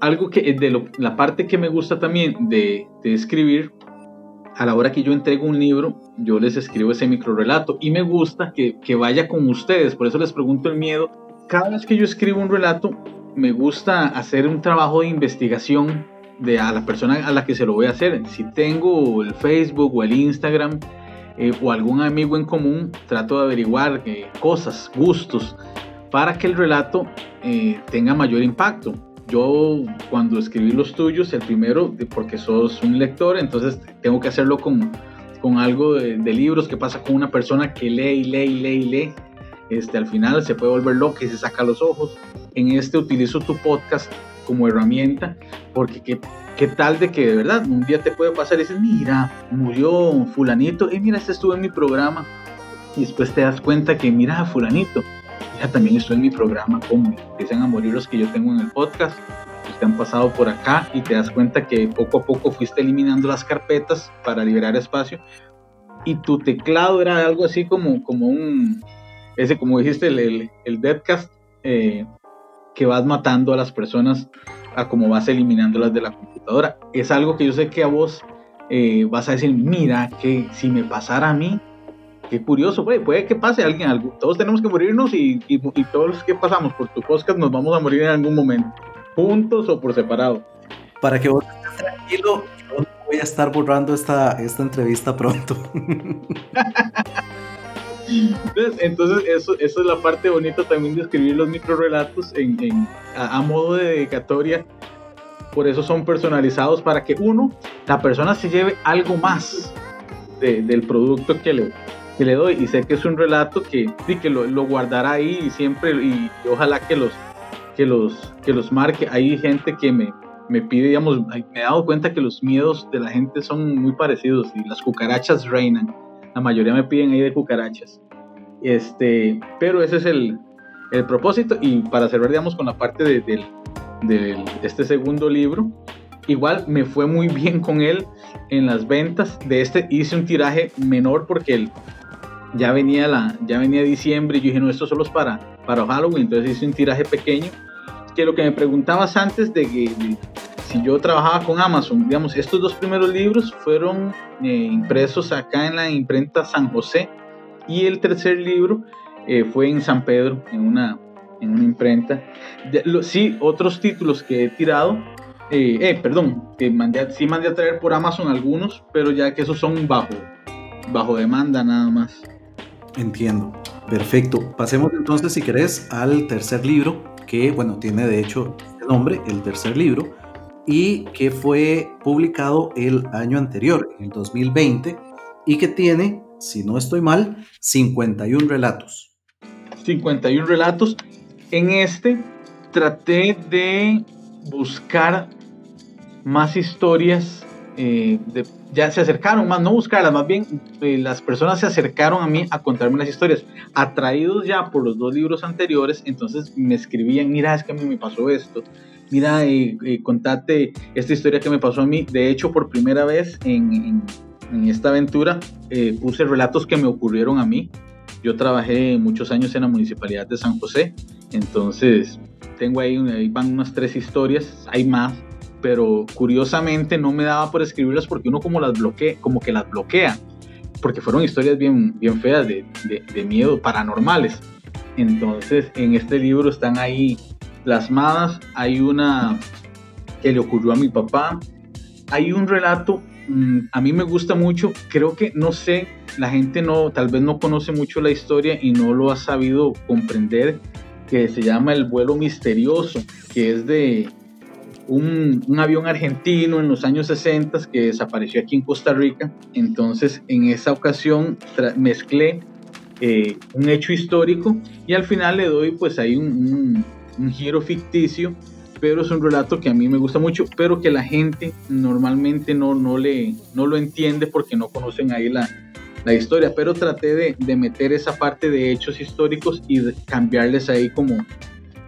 algo que de la parte que me gusta también de, escribir. A la hora que yo entrego un libro, yo les escribo ese micro relato y me gusta que, que vaya con ustedes. Por eso les pregunto el miedo. Cada vez que yo escribo un relato, me gusta hacer un trabajo de investigación de a la persona a la que se lo voy a hacer. Si tengo el Facebook o el Instagram eh, o algún amigo en común, trato de averiguar eh, cosas, gustos, para que el relato eh, tenga mayor impacto. Yo cuando escribí los tuyos, el primero, porque sos un lector, entonces tengo que hacerlo con, con algo de, libros que pasa con una persona que lee y lee lee lee. Este, al final se puede volver loca y se saca los ojos. En este utilizo tu podcast como herramienta, porque qué, qué tal de que de verdad un día te puede pasar y dices, mira, murió fulanito, y mira, este estuvo en mi programa, y después te das cuenta que, mira, fulanito, ya también estuvo en mi programa, como empiezan a morir los que yo tengo en el podcast, los que han pasado por acá, y te das cuenta que poco a poco fuiste eliminando las carpetas para liberar espacio, y tu teclado era algo así como, como un, ese como dijiste, el, el, el Deadcast, eh, que vas matando a las personas a como vas eliminándolas de la computadora. Es algo que yo sé que a vos eh, vas a decir, mira, que si me pasara a mí, qué curioso, puede, puede que pase alguien algo. Todos tenemos que morirnos y, y, y, todos los que pasamos por tu podcast nos vamos a morir en algún momento, juntos o por separado. Para que vos estés tranquilo, yo voy a estar borrando esta, esta entrevista pronto. Entonces, eso, eso, es la parte bonita también de escribir los microrelatos en, en a, a, modo de dedicatoria. Por eso son personalizados para que uno, la persona se lleve algo más de, del producto que le, que le doy. Y sé que es un relato que, sí, que lo, lo guardará ahí y siempre, y, y ojalá que los, que, los, que los marque. Hay gente que me, me pide, digamos, me he dado cuenta que los miedos de la gente son muy parecidos y las cucarachas reinan la mayoría me piden ahí de cucarachas. Este, pero ese es el, el propósito. Y para cerrar, digamos, con la parte de, de, de, este segundo libro, igual me fue muy bien con él en las ventas. De este hice un tiraje menor porque él, ya, venía la, ya venía diciembre y yo dije, no, esto solo es para, para Halloween. Entonces hice un tiraje pequeño. Que lo que me preguntabas antes de que si yo trabajaba con Amazon, digamos, estos dos primeros libros fueron eh, impresos acá en la imprenta San José y el tercer libro eh, fue en San Pedro, en una, en una imprenta. De, lo, sí, otros títulos que he tirado, eh, eh, perdón, que mandé, sí mandé a traer por Amazon algunos, pero ya que esos son bajo, bajo demanda nada más. Entiendo. Perfecto. Pasemos entonces, si querés, al tercer libro, que, bueno, tiene de hecho este nombre, el tercer libro, y que fue publicado el año anterior, en el 2020, y que tiene, si no estoy mal, 51 relatos. 51 relatos. En este traté de buscar más historias, eh, de, ya se acercaron más, no buscarlas, más bien eh, las personas se acercaron a mí a contarme las historias, atraídos ya por los dos libros anteriores, entonces me escribían, mira, es que a mí me pasó esto, mira, eh, eh, contate esta historia que me pasó a mí. De hecho, por primera vez en, en, en esta aventura eh, puse relatos que me ocurrieron a mí. Yo trabajé muchos años en la municipalidad de San José, entonces tengo ahí, ahí van unas tres historias, hay más, pero curiosamente no me daba por escribirlas porque uno como las bloquea, como que las bloquea, porque fueron historias bien, bien feas de, de, de miedo, paranormales Entonces, en este libro están ahí plasmadas. Hay una que le ocurrió a mi papá. Hay un relato, mm, a mí me gusta mucho, creo que, no sé, la gente no, tal vez no conoce mucho la historia y no lo ha sabido comprender, que se llama El vuelo misterioso, que es de un, avión argentino en los años 60 que desapareció aquí en Costa Rica. Entonces, en esa ocasión mezclé eh, un hecho histórico y al final le doy pues ahí un, giro ficticio, pero es un relato que a mí me gusta mucho, pero que la gente normalmente no, no, le, no lo entiende porque no conocen ahí la, la historia, pero traté de, de, meter esa parte de hechos históricos y cambiarles ahí como,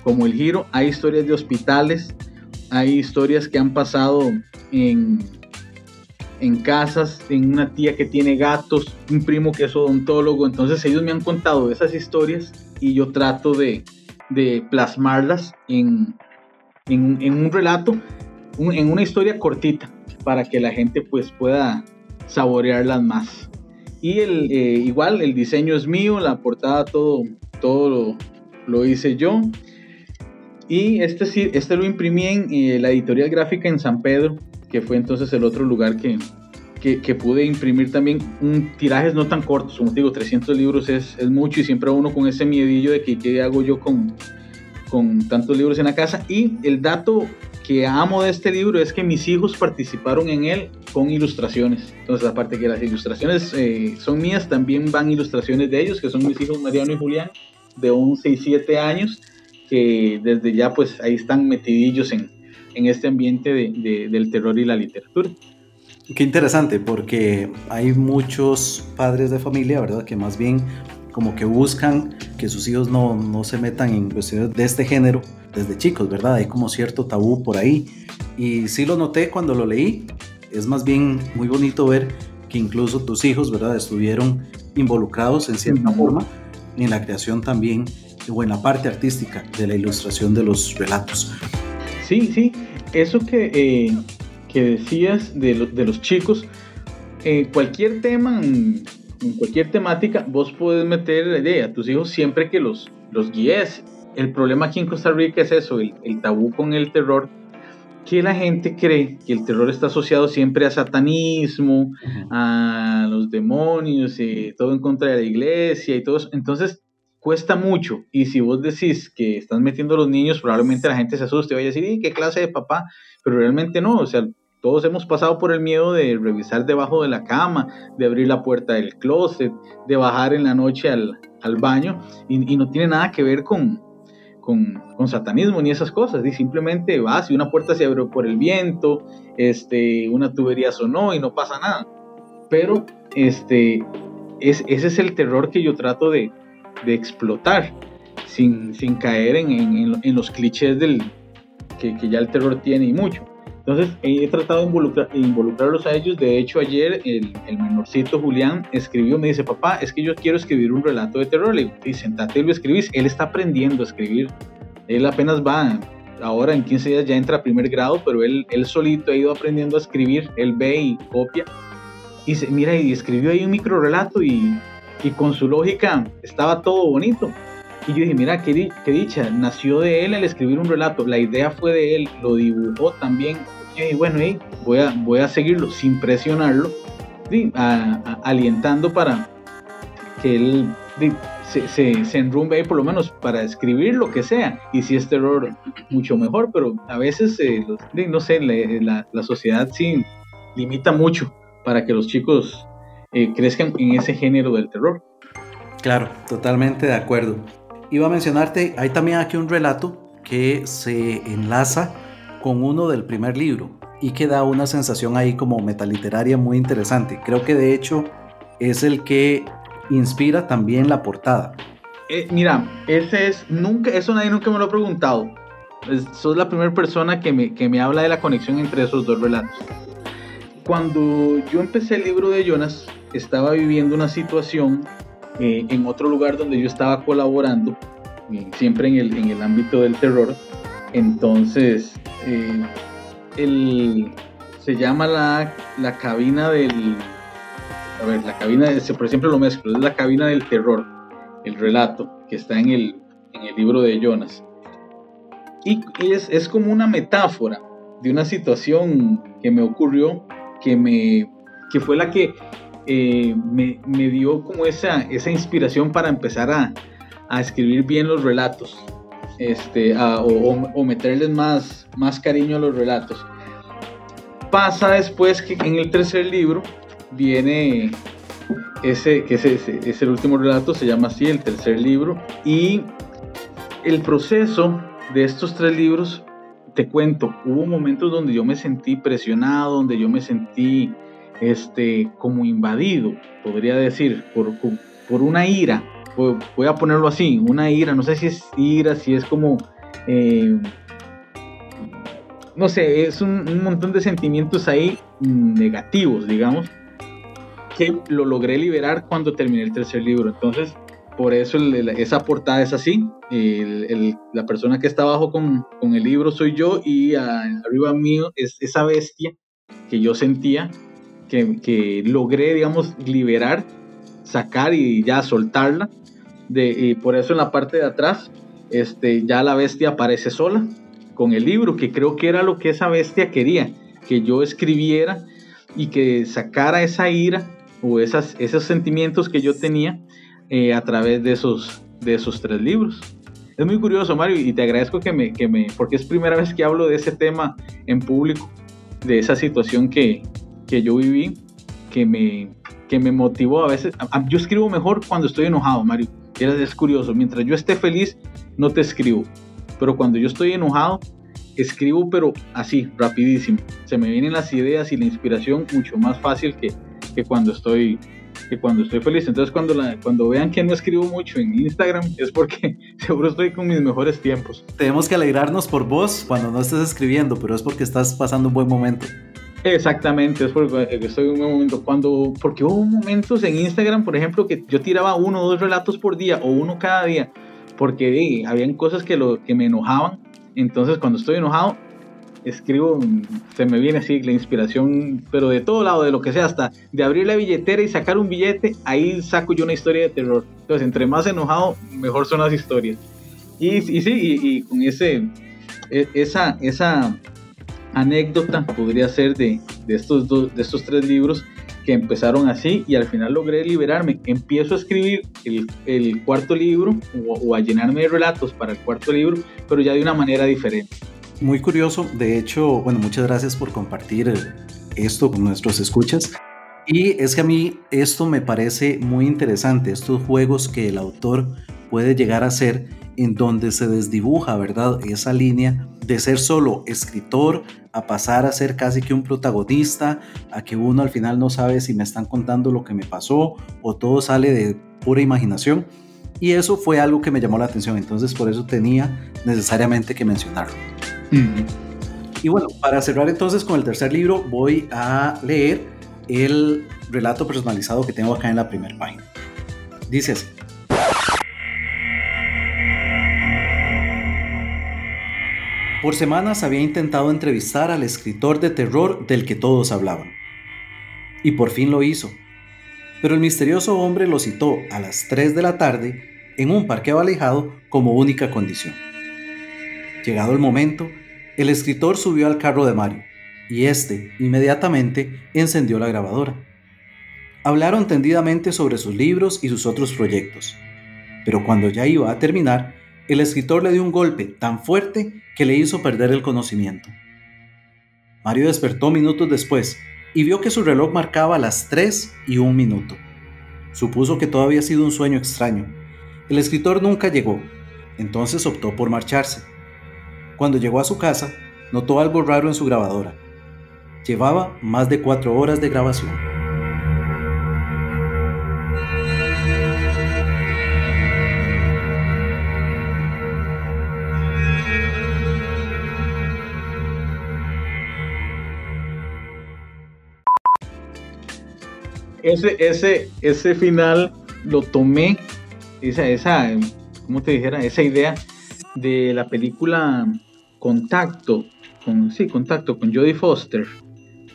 como el giro. Hay historias de hospitales, hay historias que han pasado en, en casas, en una tía que tiene gatos, un primo que es odontólogo, entonces ellos me han contado esas historias y yo trato de, plasmarlas en, en, un relato, en una historia cortita, para que la gente pues pueda saborearlas más. Y el, eh, igual el diseño es mío, la portada todo, todo lo, lo hice yo. Y este, este lo imprimí en eh, la editorial gráfica en San Pedro, que fue entonces el otro lugar que, que, pude imprimir también. Un, tirajes no tan cortos, como te digo, 300 libros es, es mucho y siempre uno con ese miedillo de que qué hago yo con, con tantos libros en la casa. Y el dato que amo de este libro es que mis hijos participaron en él con ilustraciones. Entonces, aparte que las ilustraciones eh, son mías, también van ilustraciones de ellos, que son mis hijos Mariano y Julián, de 11 y 7 años que desde ya pues ahí están metidillos en, en este ambiente de, del terror y la literatura. Qué interesante, porque hay muchos padres de familia, ¿verdad? Que más bien como que buscan que sus hijos no, no se metan en cuestiones de este género desde chicos, ¿verdad? Hay como cierto tabú por ahí. Y sí lo noté cuando lo leí. Es más bien muy bonito ver que incluso tus hijos, ¿verdad? Estuvieron involucrados en cierta forma en la creación también o en la parte artística de la ilustración de los relatos. Sí, sí, eso que, eh, que decías de, de, los chicos, eh, cualquier tema, en, cualquier temática, vos puedes meter a tus hijos siempre que los, los guíes. El problema aquí en Costa Rica es eso, el, tabú con el terror, que la gente cree que el terror está asociado siempre a satanismo, a los demonios, y todo en contra de la iglesia y todo eso. Entonces, cuesta mucho. Y si vos decís que estás metiendo a los niños, probablemente la gente se asuste y vaya a decir, qué clase de papá? Pero realmente no, o sea, todos hemos pasado por el miedo de revisar debajo de la cama, de abrir la puerta del closet, de bajar en la noche al, baño, y, no tiene nada que ver con, con, satanismo ni esas cosas, y simplemente vas y una puerta se abrió por el viento, este, una tubería sonó y no pasa nada. Pero este, es, ese es el terror que yo trato de, de explotar sin, sin caer en, en, los clichés del, que, que, ya el terror tiene y mucho. Entonces he tratado de involucrar, involucrarlos a ellos. De hecho, ayer el, el, menorcito Julián escribió, me dice, papá, es que yo quiero escribir un relato de terror. Le digo, y sentate y lo escribís. Él está aprendiendo a escribir. Él apenas va, ahora en 15 días ya entra a primer grado, pero él, él solito ha ido aprendiendo a escribir. Él ve y copia. Y se, mira, y escribió ahí un micro relato y y con su lógica estaba todo bonito. Y yo dije, mira, qué, dicha, nació de él el escribir un relato, la idea fue de él, lo dibujó también. Y bueno, voy, a, voy a seguirlo sin presionarlo, alientando para que él se, se, se, enrumbe ahí por lo menos para escribir lo que sea. Y si es terror, mucho mejor, pero a veces, eh, no sé, la, la sociedad sí limita mucho para que los chicos eh, crezcan en ese género del terror. Claro, totalmente de acuerdo. Iba a mencionarte, hay también aquí un relato que se enlaza con uno del primer libro y que da una sensación ahí como metaliteraria muy interesante. Creo que de hecho es el que inspira también la portada. Eh, mira, ese es, nunca, eso nadie nunca me lo ha preguntado. sos la primera persona que me, que me habla de la conexión entre esos dos relatos. Cuando yo empecé el libro de Jonas, estaba viviendo una situación eh, en otro lugar donde yo estaba colaborando, eh, siempre en el, en el, ámbito del terror. Entonces, eh, el, se llama la, la, cabina del... A ver, la cabina, por ejemplo lo mezclo, es la cabina del terror. el relato que está en el, en el libro de Jonas. Y es, es como una metáfora de una situación que me ocurrió, que, me, que fue la que eh, me, me, dio como esa, esa inspiración para empezar a, a escribir bien los relatos este, o, o, meterles más, más cariño a los relatos. Pasa después que en el tercer libro viene ese, que es, es el último relato, se llama así, el tercer libro, y el proceso de estos tres libros, te cuento, hubo momentos donde yo me sentí presionado, donde yo me sentí este, como invadido, podría decir, por, por una ira, voy a ponerlo así, una ira, no sé si es ira, si es como, eh, no sé, es un, montón de sentimientos ahí negativos, digamos, que lo logré liberar cuando terminé el tercer libro. Entonces, por eso esa portada es así. la persona que está abajo con, el libro soy yo y arriba mío es esa bestia que yo sentía, que, que logré, digamos, liberar, sacar y ya soltarla y por eso en la parte de atrás este, ya la bestia aparece sola con el libro, que creo que era lo que esa bestia quería, que yo escribiera y que sacara esa ira o esas, esos sentimientos que yo tenía eh, a través de esos, de esos tres libros. Es muy curioso, Mario, y te agradezco que me, que me, porque es primera vez que hablo de ese tema en público, de esa situación que, que yo viví, que me, que me motivó a veces. yo escribo mejor cuando estoy enojado, Mario es curioso, mientras yo esté feliz, no te escribo. Pero cuando yo estoy enojado, escribo, pero así, rapidísimo. Se me vienen las ideas y la inspiración mucho más fácil que, que cuando estoy que cuando estoy feliz. Entonces cuando, la, cuando vean que no escribo mucho en Instagram es porque seguro estoy con mis mejores tiempos. Tenemos que alegrarnos por vos cuando no estés escribiendo, pero es porque estás pasando un buen momento. Exactamente, es porque estoy en un momento cuando, porque hubo momentos en Instagram, por ejemplo, que yo tiraba uno o dos relatos por día o uno cada día, porque habían cosas que, lo, que me enojaban. Entonces, cuando estoy enojado, escribo, se me viene así la inspiración, pero de todo lado, de lo que sea, hasta de abrir la billetera y sacar un billete, ahí saco yo una historia de terror. Entonces, entre más enojado, mejor son las historias. Y, y sí, y, y con ese, e, esa, esa anécdota podría ser de, de, estos dos, de estos tres libros que empezaron así y al final logré liberarme. Empiezo a escribir el, el cuarto libro o, a llenarme de relatos para el cuarto libro, pero ya de una manera diferente. Muy curioso, de hecho, bueno, muchas gracias por compartir esto con nuestros escuchas. Y es que a mí esto me parece muy interesante, estos juegos que el autor puede llegar a hacer en donde se desdibuja, ¿verdad? Esa línea de ser solo escritor a pasar a ser casi que un protagonista, a que uno al final no sabe si me están contando lo que me pasó o todo sale de pura imaginación. Y eso fue algo que me llamó la atención, entonces por eso tenía necesariamente que mencionarlo. Y bueno, para cerrar entonces con el tercer libro, voy a leer el relato personalizado que tengo acá en la primera página. Dice así. Por semanas había intentado entrevistar al escritor de terror del que todos hablaban. Y por fin lo hizo. Pero el misterioso hombre lo citó a las 3 de la tarde en un parqueo alejado como única condición. Llegado el momento, el escritor subió al carro de Mario y éste inmediatamente encendió la grabadora. Hablaron tendidamente sobre sus libros y sus otros proyectos, pero cuando ya iba a terminar, el escritor le dio un golpe tan fuerte que le hizo perder el conocimiento. Mario despertó minutos después y vio que su reloj marcaba las 3 y un minuto. Supuso que todo había sido un sueño extraño. El escritor nunca llegó, entonces optó por marcharse. Cuando llegó a su casa, notó algo raro en su grabadora. Llevaba más de cuatro horas de grabación. ese, ese, ese final lo tomé, esa, esa, ¿cómo te dijera? Esa idea de la película Contacto, con, sí, Contacto, con Jodie Foster.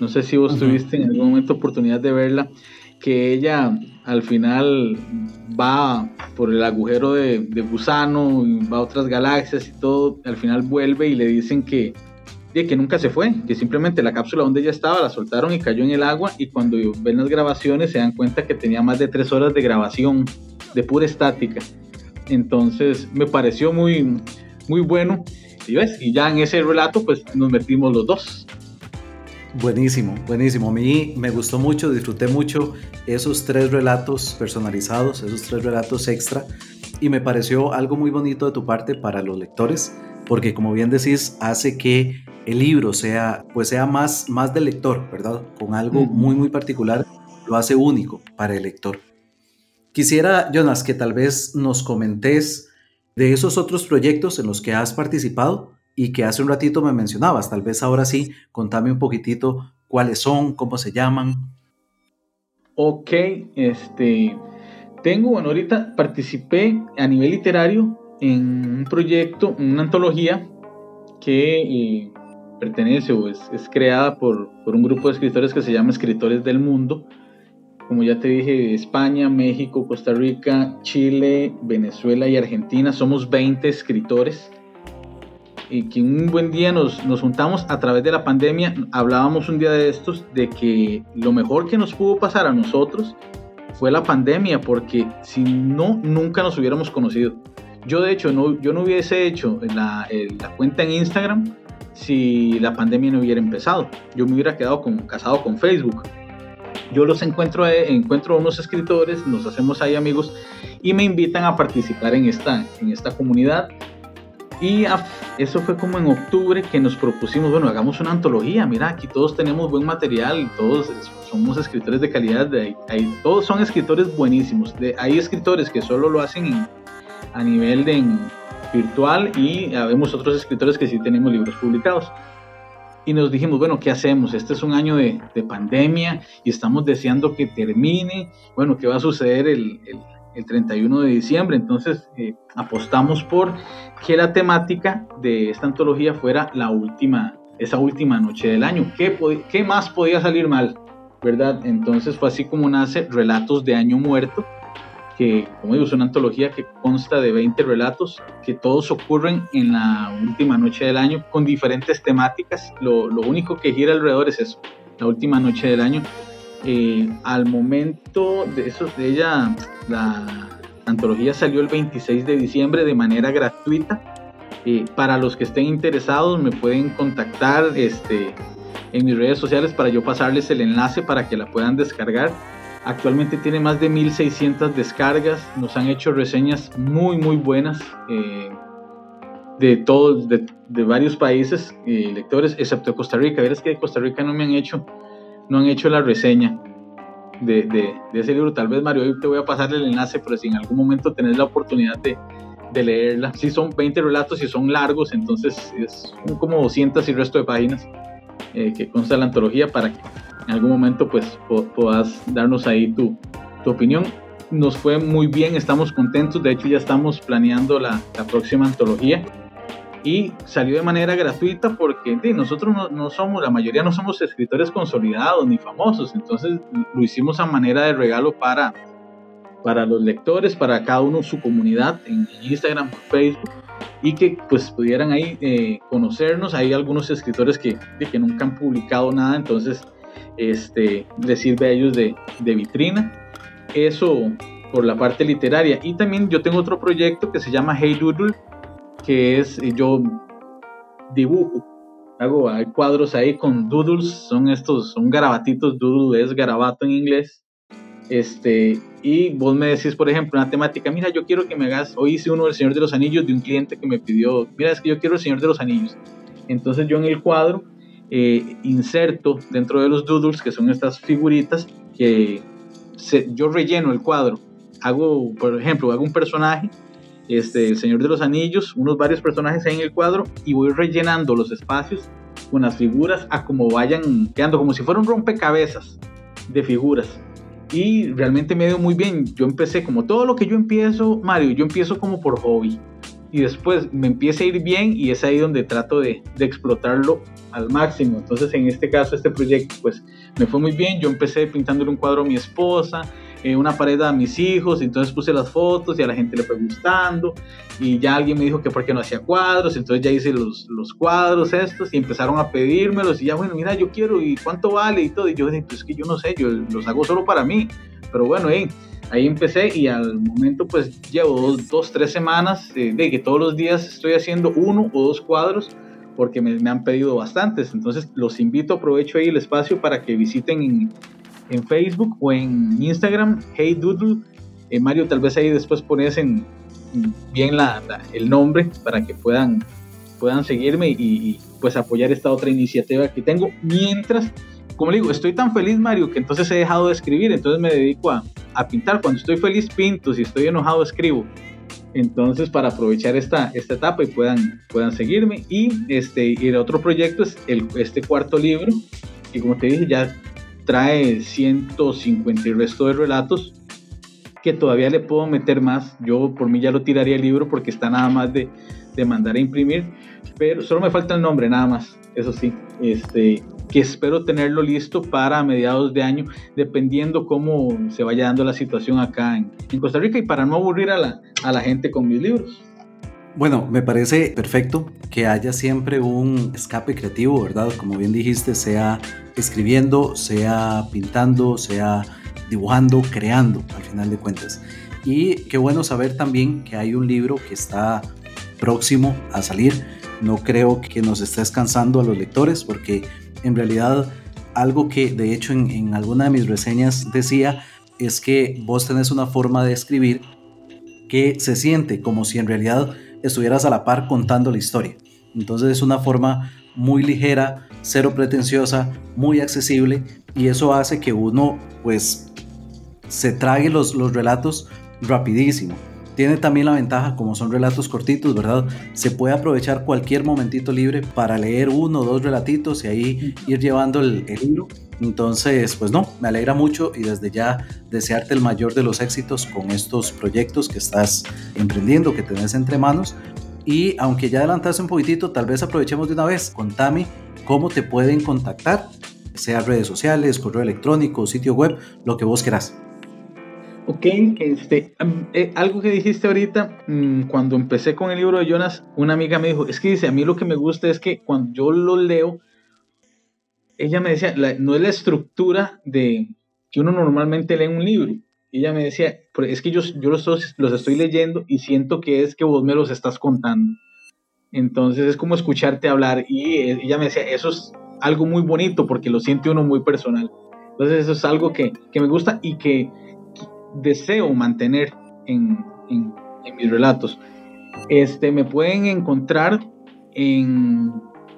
No sé si vos tuviste en algún momento oportunidad de verla. que ella al final va por el agujero de, de, gusano y va a otras galaxias y todo, al final vuelve y le dicen que, que nunca se fue, que simplemente la cápsula donde ella estaba la soltaron y cayó en el agua y cuando ven las grabaciones se dan cuenta que tenía más de tres horas de grabación de pura estática. Entonces me pareció muy, muy bueno. Y, ves, y ya en ese relato pues nos metimos los dos. Buenísimo, buenísimo. A mí me gustó mucho, disfruté mucho esos tres relatos personalizados, esos tres relatos extra, y me pareció algo muy bonito de tu parte para los lectores, porque como bien decís, hace que el libro sea, pues sea más, más del lector, ¿verdad? Con algo muy, muy particular, lo hace único para el lector. Quisiera, Jonas, que tal vez nos comentes de esos otros proyectos en los que has participado y que hace un ratito me mencionabas. Tal vez ahora sí, contame un poquitito cuáles son, cómo se llaman. Ok, este, tengo, bueno, ahorita participé a nivel literario en un proyecto, una antología que eh, pertenece o es, creada por, por, un grupo de escritores que se llama Escritores del Mundo. Como ya te dije, España, México, Costa Rica, Chile, Venezuela y Argentina. Somos 20 escritores y que un buen día nos, nos, juntamos a través de la pandemia, hablábamos un día de estos de que lo mejor que nos pudo pasar a nosotros fue la pandemia, porque si no, nunca nos hubiéramos conocido. Yo de hecho, no, yo no hubiese hecho la, la cuenta en Instagram si la pandemia no hubiera empezado. Yo me hubiera quedado con, casado con Facebook. Yo los encuentro, eh, encuentro a unos escritores, nos hacemos ahí amigos y me invitan a participar en esta, en esta comunidad y eso fue como en octubre que nos propusimos, bueno, hagamos una antología, mira, aquí todos tenemos buen material, todos somos escritores de calidad, de, todos son escritores buenísimos. De, hay escritores que solo lo hacen a nivel de, virtual y vemos otros escritores que sí tenemos libros publicados. Y nos dijimos, bueno, ¿qué hacemos? Este es un año de, pandemia y estamos deseando que termine. Bueno, ¿qué va a suceder el 31 de diciembre. Entonces eh, apostamos por que la temática de esta antología fuera la última, esa última noche del año. ¿Qué, qué más podía salir mal? ¿Verdad? Entonces fue así como nace Relatos de Año Muerto, que como digo es una antología que consta de 20 relatos que todos ocurren en la última noche del año con diferentes temáticas. Lo, lo único que gira alrededor es eso, la última noche del año eh, al momento de eso, de ella, la antología salió el 26 de diciembre de manera gratuita. Eh, para los que estén interesados, me pueden contactar este, en mis redes sociales para yo pasarles el enlace para que la puedan descargar. Actualmente tiene más de 1600 descargas. Nos han hecho reseñas muy, muy buenas eh, de todos, de, de varios países lectores, excepto Costa Rica. Verás que de Costa Rica no me han hecho no han hecho la reseña de, de, ese libro. Tal vez, Mario, hoy te voy a pasar el enlace, pero si en algún momento tenés la oportunidad de, de leerla. Si son 20 relatos y son largos, entonces es como 200 y resto de páginas eh, que consta la antología para que en algún momento pues puedas darnos ahí tu, tu, opinión. Nos fue muy bien, estamos contentos, de hecho ya estamos planeando la, la próxima antología y salió de manera gratuita porque nosotros no, somos, la mayoría no somos escritores consolidados ni famosos, entonces lo hicimos a manera de regalo para, para los lectores, para cada uno su comunidad en Instagram, Facebook y que pues pudieran ahí eh, conocernos. Hay algunos escritores que, que nunca han publicado nada, entonces este, les sirve a ellos de, de vitrina. Eso por la parte literaria. Y también yo tengo otro proyecto que se llama Hey Doodle, que es yo dibujo, hago hay cuadros ahí con doodles, son estos, son garabatitos, doodle es garabato en inglés. Este, y vos me decís, por ejemplo, una temática, mira, yo quiero que me hagas, hoy hice uno del Señor de los Anillos de un cliente que me pidió, mira, es que yo quiero el Señor de los Anillos. Entonces yo en el cuadro eh, inserto dentro de los doodles, que son estas figuritas, que yo relleno el cuadro. Hago, por ejemplo, hago un personaje este, El Señor de los Anillos, unos varios personajes en el cuadro y voy rellenando los espacios con las figuras a como vayan quedando, como si fuera un rompecabezas de figuras. Y realmente me dio muy bien. Yo empecé, como todo lo que yo empiezo, Mario, yo empiezo como por hobby. y después me empieza a ir bien y es ahí donde trato de, de, explotarlo al máximo. Entonces en este caso, este proyecto pues me fue muy bien. Yo empecé pintándole un cuadro a mi esposa, eh, una pared a mis hijos, entonces puse las fotos y a la gente le fue gustando y ya alguien me dijo que por qué no hacía cuadros, entonces ya hice los, los cuadros estos y empezaron a pedírmelos y ya bueno, mira, yo quiero y cuánto vale y todo. Y yo dije, pues es que yo no sé, yo los hago solo para mí. Pero bueno, ahí empecé y al momento pues llevo dos, tres semanas de que todos los días estoy haciendo uno o dos cuadros porque me, han pedido bastantes. Entonces los invito, aprovecho ahí el espacio para que visiten en, Facebook o en Instagram, Hey Doodle. Eh, Mario, tal vez ahí después pones en, bien la, el nombre para que puedan, puedan seguirme y, pues apoyar esta otra iniciativa que tengo. Mientras, como digo, estoy tan feliz, Mario, que entonces he dejado de escribir, entonces me dedico a, a pintar. Cuando estoy feliz, pinto, si estoy enojado, escribo. Entonces, para aprovechar esta, esta etapa y puedan, puedan seguirme. Y, este, y el otro proyecto es el, este cuarto libro. Y como te dije, ya trae 150 y resto de relatos que todavía le puedo meter más. Yo por mí ya lo tiraría el libro porque está nada más de, de mandar a imprimir, pero solo me falta el nombre nada más, eso sí, este, que espero tenerlo listo para mediados de año, dependiendo cómo se vaya dando la situación acá en, en Costa Rica y para no aburrir a la, a la gente con mis libros. Bueno, me parece perfecto que haya siempre un escape creativo, ¿verdad? Como bien dijiste, sea escribiendo, sea pintando, sea dibujando, creando, al final de cuentas. Y qué bueno saber también que hay un libro que está próximo a salir. No creo que nos estés cansando a los lectores, porque en realidad algo que de hecho en, en alguna de mis reseñas decía es que vos tenés una forma de escribir que se siente como si en realidad estuvieras a la par contando la historia. Entonces es una forma muy ligera, cero pretenciosa, muy accesible y eso hace que uno pues se trague los, los relatos rapidísimo. Tiene también la ventaja, como son relatos cortitos, ¿verdad? Se puede aprovechar cualquier momentito libre para leer uno o dos relatitos y ahí ir llevando el, el libro entonces, pues no, me alegra mucho y desde ya desearte el mayor de los éxitos con estos proyectos que estás emprendiendo, que tenés entre manos. Y aunque ya adelantaste un poquitito, tal vez aprovechemos de una vez. Contame cómo te pueden contactar, sea redes sociales, correo electrónico, sitio web, lo que vos quieras. Ok, este, eh, algo que dijiste ahorita, mm, cuando empecé con el libro de Jonas, una amiga me dijo, es que dice, a mí lo que me gusta es que cuando yo lo leo, ella me decía, no es la estructura de que uno normalmente lee un libro. Ella me decía, es que yo, yo los, los estoy leyendo y siento que es que vos me los estás contando. Entonces es como escucharte hablar y ella me decía, eso es algo muy bonito porque lo siente uno muy personal. Entonces eso es algo que, que me gusta y que, deseo mantener en, en, mis relatos. Este, me pueden encontrar en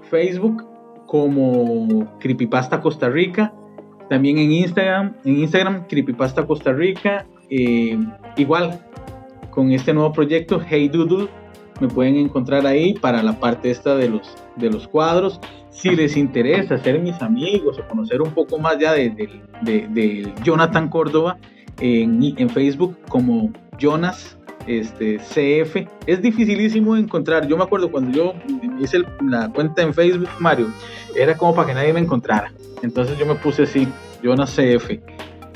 Facebook como Creepypasta Costa Rica, también en Instagram, en Instagram Creepypasta Costa Rica, eh, igual con este nuevo proyecto Hey Doodle me pueden encontrar ahí para la parte esta de los, de los cuadros. Si les interesa ser mis amigos o conocer un poco más ya de, de, Jonathan Córdoba en, Facebook como Jonas este, CF. Es dificilísimo encontrar. Yo me acuerdo cuando yo hice la cuenta en Facebook, Mario, era como para que nadie me encontrara. Entonces yo me puse así, Jonas CF.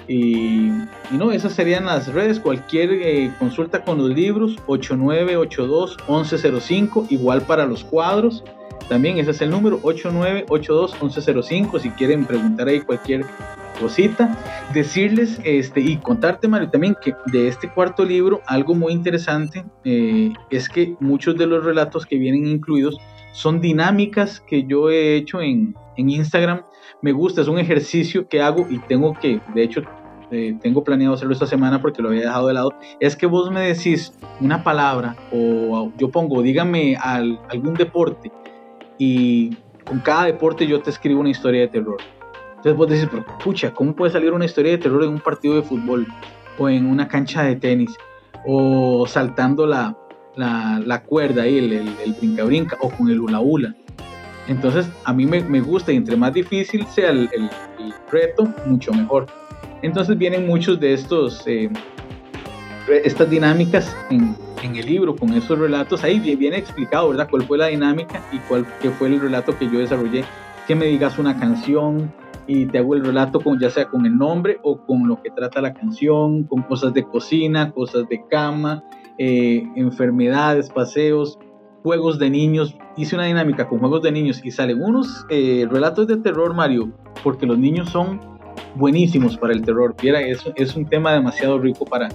Y, no, esas serían las redes. Cualquier eh, consulta con los libros, 8982-1105, igual para los cuadros. También ese es el número, 8982-1105, si quieren preguntar ahí cualquier cosita, decirles este, y contarte, Mario, también que de este cuarto libro, algo muy interesante eh, es que muchos de los relatos que vienen incluidos son dinámicas que yo he hecho en, en Instagram. Me gusta, es un ejercicio que hago y tengo que, de hecho, eh, tengo planeado hacerlo esta semana porque lo había dejado de lado, es que vos me decís una palabra o yo pongo, dígame al, algún deporte y con cada deporte yo te escribo una historia de terror. Entonces vos decís, pero pucha, ¿cómo puede salir una historia de terror en un partido de fútbol? O en una cancha de tenis? O saltando la, la, la cuerda ahí, el, el, brinca brinca, o con el hula hula. Entonces a mí me, me gusta y entre más difícil sea el, el, reto, mucho mejor. Entonces vienen muchos de estos, eh, estas dinámicas en, en el libro con esos relatos, ahí viene explicado, ¿verdad? Cuál fue la dinámica y cuál qué fue el relato que yo desarrollé. Que me digas una canción y te hago el relato con ya sea con el nombre o con lo que trata la canción, con cosas de cocina, cosas de cama, eh, enfermedades, paseos, juegos de niños. Hice una dinámica con juegos de niños y salen unos eh, relatos de terror, Mario, porque los niños son buenísimos para el terror. Mira, es, es un tema demasiado rico para,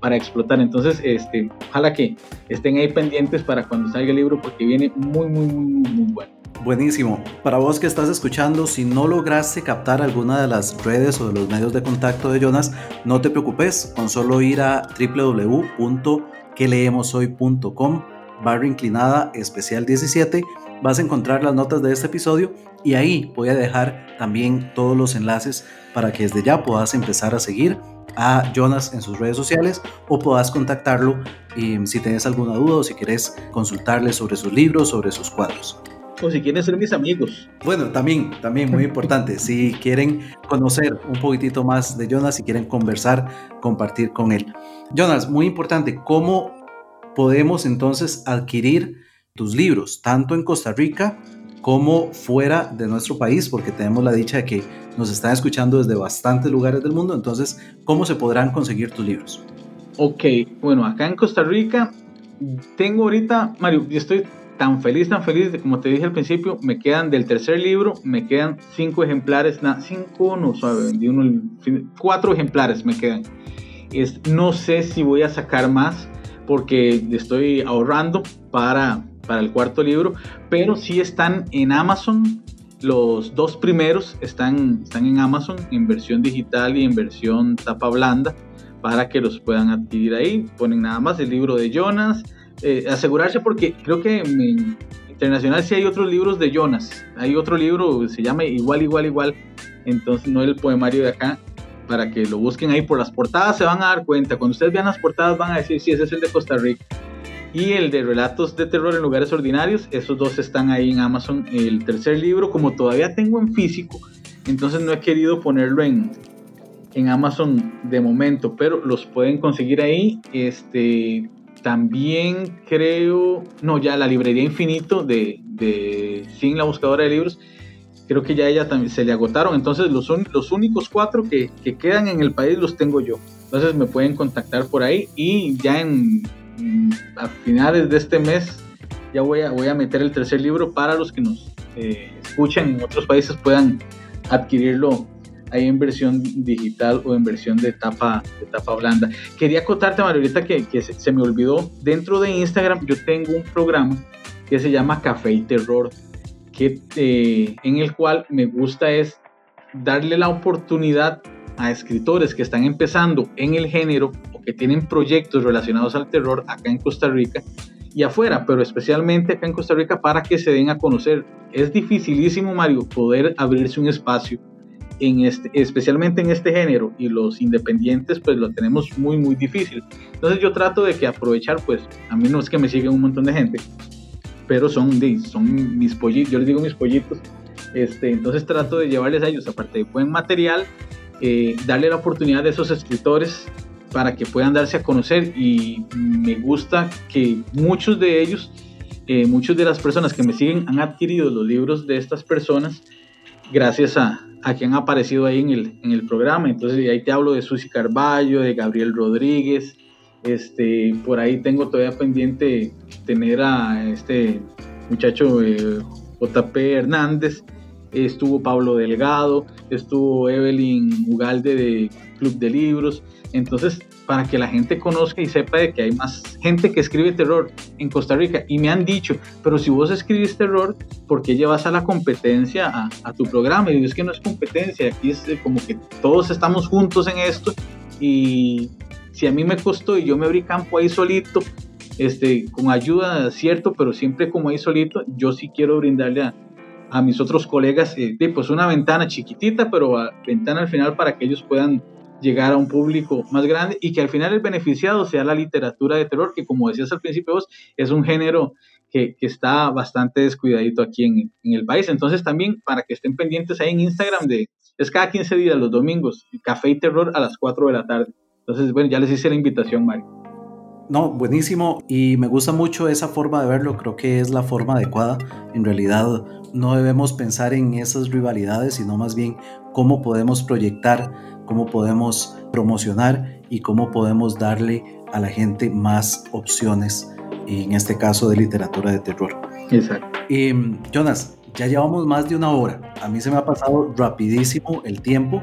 para explotar. Entonces, este, ojalá que estén ahí pendientes para cuando salga el libro porque viene muy, muy, muy, muy, muy bueno. Buenísimo. Para vos que estás escuchando, si no lograste captar alguna de las redes o de los medios de contacto de Jonas, no te preocupes, con solo ir a www.queleemoshoy.com barra inclinada especial 17 vas a encontrar las notas de este episodio y ahí voy a dejar también todos los enlaces para que desde ya puedas empezar a seguir a Jonas en sus redes sociales o puedas contactarlo em, si tienes alguna duda o si quieres consultarle sobre sus libros, sobre sus cuadros. O si quieren ser mis amigos. Bueno, también, también muy importante. si quieren conocer un poquitito más de Jonas, si quieren conversar, compartir con él. Jonas, muy importante, ¿cómo podemos entonces adquirir tus libros, tanto en Costa Rica como fuera de nuestro país, porque tenemos la dicha de que nos están escuchando desde bastantes lugares del mundo. Entonces, ¿cómo se podrán conseguir tus libros? Ok, bueno, acá en Costa Rica tengo ahorita, Mario, estoy tan feliz, tan feliz, de, como te dije al principio, me quedan del tercer libro, me quedan cinco ejemplares, nada, cinco, no sabe, vendí uno, cuatro ejemplares me quedan. Es, no sé si voy a sacar más porque estoy ahorrando para, para el cuarto libro, pero sí están en Amazon. Los dos primeros están, están en Amazon en versión digital y en versión tapa blanda para que los puedan adquirir ahí. Ponen nada más el libro de Jonas, eh, asegurarse porque creo que en internacional sí hay otros libros de Jonas. Hay otro libro, se llama Igual, Igual, Igual. Entonces no el poemario de acá, para que lo busquen ahí por las portadas se van a dar cuenta. Cuando ustedes vean las portadas van a decir, sí, ese es el de Costa Rica y el de relatos de terror en lugares ordinarios. Esos dos están ahí en Amazon. El tercer libro, como todavía tengo en físico, entonces no he querido ponerlo en, en Amazon de momento, pero los pueden conseguir ahí. Este, también creo, no, ya la librería Infinito de, de Sin la buscadora de libros. Creo que ya ella también se le agotaron. Entonces los, los únicos cuatro que, que quedan en el país los tengo yo. Entonces me pueden contactar por ahí y ya en Mm, a finales de este mes ya voy a, voy a meter el tercer libro para los que nos eh, escuchan en otros países puedan adquirirlo ahí en versión digital o en versión de tapa, de tapa blanda. Quería contarte, Margarita, que, que se, me olvidó. Dentro de Instagram yo tengo un programa que se llama Café y Terror, que, eh, en el cual me gusta es darle la oportunidad a escritores que están empezando en el género que tienen proyectos relacionados al terror acá en Costa Rica y afuera, pero especialmente acá en Costa Rica para que se den a conocer. Es dificilísimo, Mario, poder abrirse un espacio este, especialmente en este género y los independientes pues lo tenemos muy muy difícil. Entonces yo trato de que aprovechar pues a mí no es que me siguen un montón de gente, pero son, son mis pollitos, yo les digo mis pollitos, este, entonces trato de llevarles a ellos aparte de buen material, eh, darle la oportunidad a esos escritores para que puedan darse a conocer y me gusta que muchos de ellos, eh, muchas de las personas que me siguen han adquirido los libros de estas personas gracias a, a que han aparecido ahí en el, en el programa. Entonces ahí te hablo de Susi Carballo, de Gabriel Rodríguez, este, por ahí tengo todavía pendiente tener a este muchacho eh, JP Hernández, estuvo Pablo Delgado, estuvo Evelyn Ugalde de Club de Libros, entonces, para que la gente conozca y sepa de que hay más gente que escribe terror en Costa Rica. Y me han dicho, pero si vos escribís terror, ¿por qué llevas a la competencia a, tu programa? Y digo, es que no es competencia, aquí es como que todos estamos juntos en esto. Y si a mí me costó y yo me abrí campo ahí solito, este, con ayuda, cierto, pero siempre como ahí solito, yo sí quiero brindarle a, a mis otros colegas, eh, pues una ventana chiquitita, pero a, ventana al final para que ellos puedan llegar a un público más grande y que al final el beneficiado sea la literatura de terror, que como decías al principio vos, es un género que, que está bastante descuidadito aquí en, en, el país. Entonces también para que estén pendientes ahí en Instagram de, es cada 15 días los domingos, Café y Terror a las 4 de la tarde. Entonces, bueno, ya les hice la invitación, Mario. No, buenísimo y me gusta mucho esa forma de verlo, creo que es la forma adecuada. En realidad no debemos pensar en esas rivalidades, sino más bien cómo podemos proyectar, cómo podemos promocionar y cómo podemos darle a la gente más opciones, en este caso de literatura de terror. Exacto. Y, Jonas, ya llevamos más de una hora. A mí se me ha pasado rapidísimo el tiempo,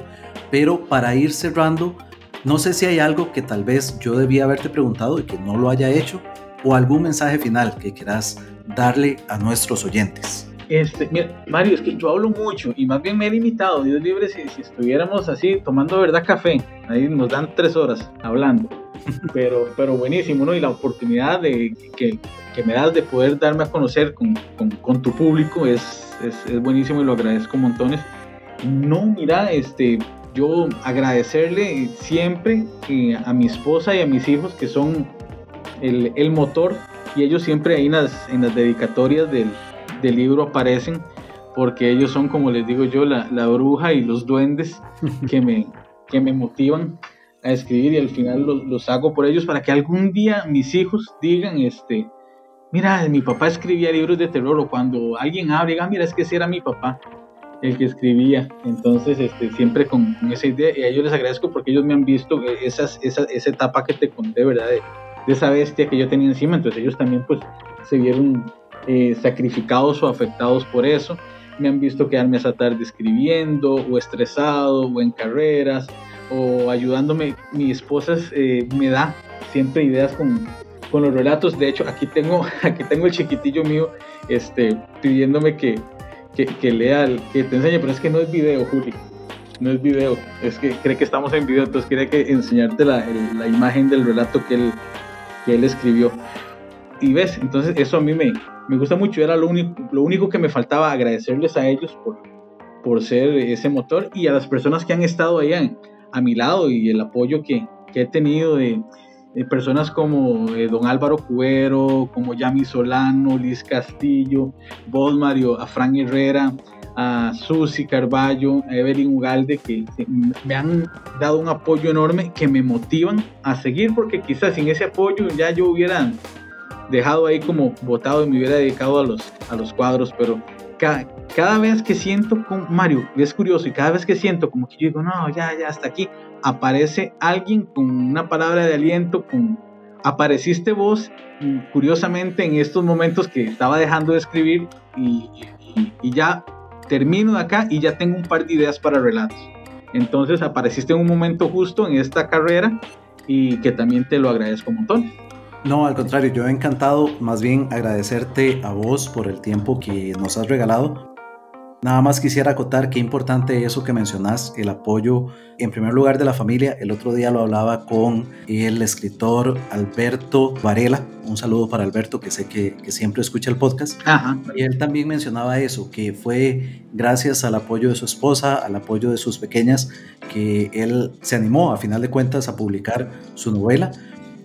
pero para ir cerrando, no sé si hay algo que tal vez yo debía haberte preguntado y que no lo haya hecho, o algún mensaje final que quieras darle a nuestros oyentes. Este, mira, Mario, es que yo hablo mucho y más bien me he limitado, Dios libre, si, si estuviéramos así tomando verdad café, ahí nos dan tres horas hablando, pero, pero buenísimo, ¿no? Y la oportunidad de, que, que me das de poder darme a conocer con, con, con tu público es, es, es, buenísimo y lo agradezco montones. No, mira, este, yo agradecerle siempre eh, a mi esposa y a mis hijos que son el, el motor y ellos siempre ahí en las, en las dedicatorias del, del, libro aparecen porque ellos son, como les digo yo, la, la bruja y los duendes que me, que me motivan a escribir y al final los, los, hago por ellos para que algún día mis hijos digan, este, mira, mi papá escribía libros de terror o cuando alguien abre, diga, mira, es que ese era mi papá el que escribía. Entonces, este, siempre con, con, esa idea, y a ellos les agradezco porque ellos me han visto esas, esa, esa etapa que te conté, ¿verdad? De, de, esa bestia que yo tenía encima. Entonces, ellos también, pues, se vieron eh, sacrificados o afectados por eso. Me han visto quedarme esa tarde escribiendo, o estresado, o en carreras, o ayudándome. Mi esposa eh, me da siempre ideas con, con los relatos. De hecho, aquí tengo, aquí tengo el chiquitillo mío este, pidiéndome que, que, que, lea, que te enseñe, pero es que no es video, Juli. No es video, es que cree que estamos en video, entonces quiere que enseñarte la, la imagen del relato que él, que él escribió. Y ves, entonces eso a mí me, me gusta mucho, era lo único, que me faltaba, agradecerles a ellos por, por ser ese motor y a las personas que han estado ahí a, mi lado y el apoyo que, que he tenido de, de personas como eh, don Álvaro Cuero, como Yami Solano, Liz Castillo, vos Mario, a Fran Herrera, a Susi Carballo, a Evelyn Ugalde, que me han dado un apoyo enorme, que me motivan a seguir, porque quizás sin ese apoyo ya yo hubiera dejado ahí como votado y me hubiera dedicado a los, a los cuadros, pero cada, cada vez que siento con Mario, es curioso, y cada vez que siento como que yo digo, no, ya, ya, hasta aquí, aparece alguien con una palabra de aliento, con apareciste vos curiosamente en estos momentos que estaba dejando de escribir y, y, y, ya termino de acá y ya tengo un par de ideas para relatos. Entonces apareciste en un momento justo en esta carrera y que también te lo agradezco un montón. No, al contrario, yo he encantado más bien agradecerte a vos por el tiempo que nos has regalado Nada más quisiera acotar qué importante eso que mencionas, el apoyo en primer lugar de la familia. El otro día lo hablaba con el escritor Alberto Varela. Un saludo para Alberto, que sé que, que siempre escucha el podcast. Ajá. Y él también mencionaba eso, que fue gracias al apoyo de su esposa, al apoyo de sus pequeñas, que él se animó a final de cuentas a publicar su novela.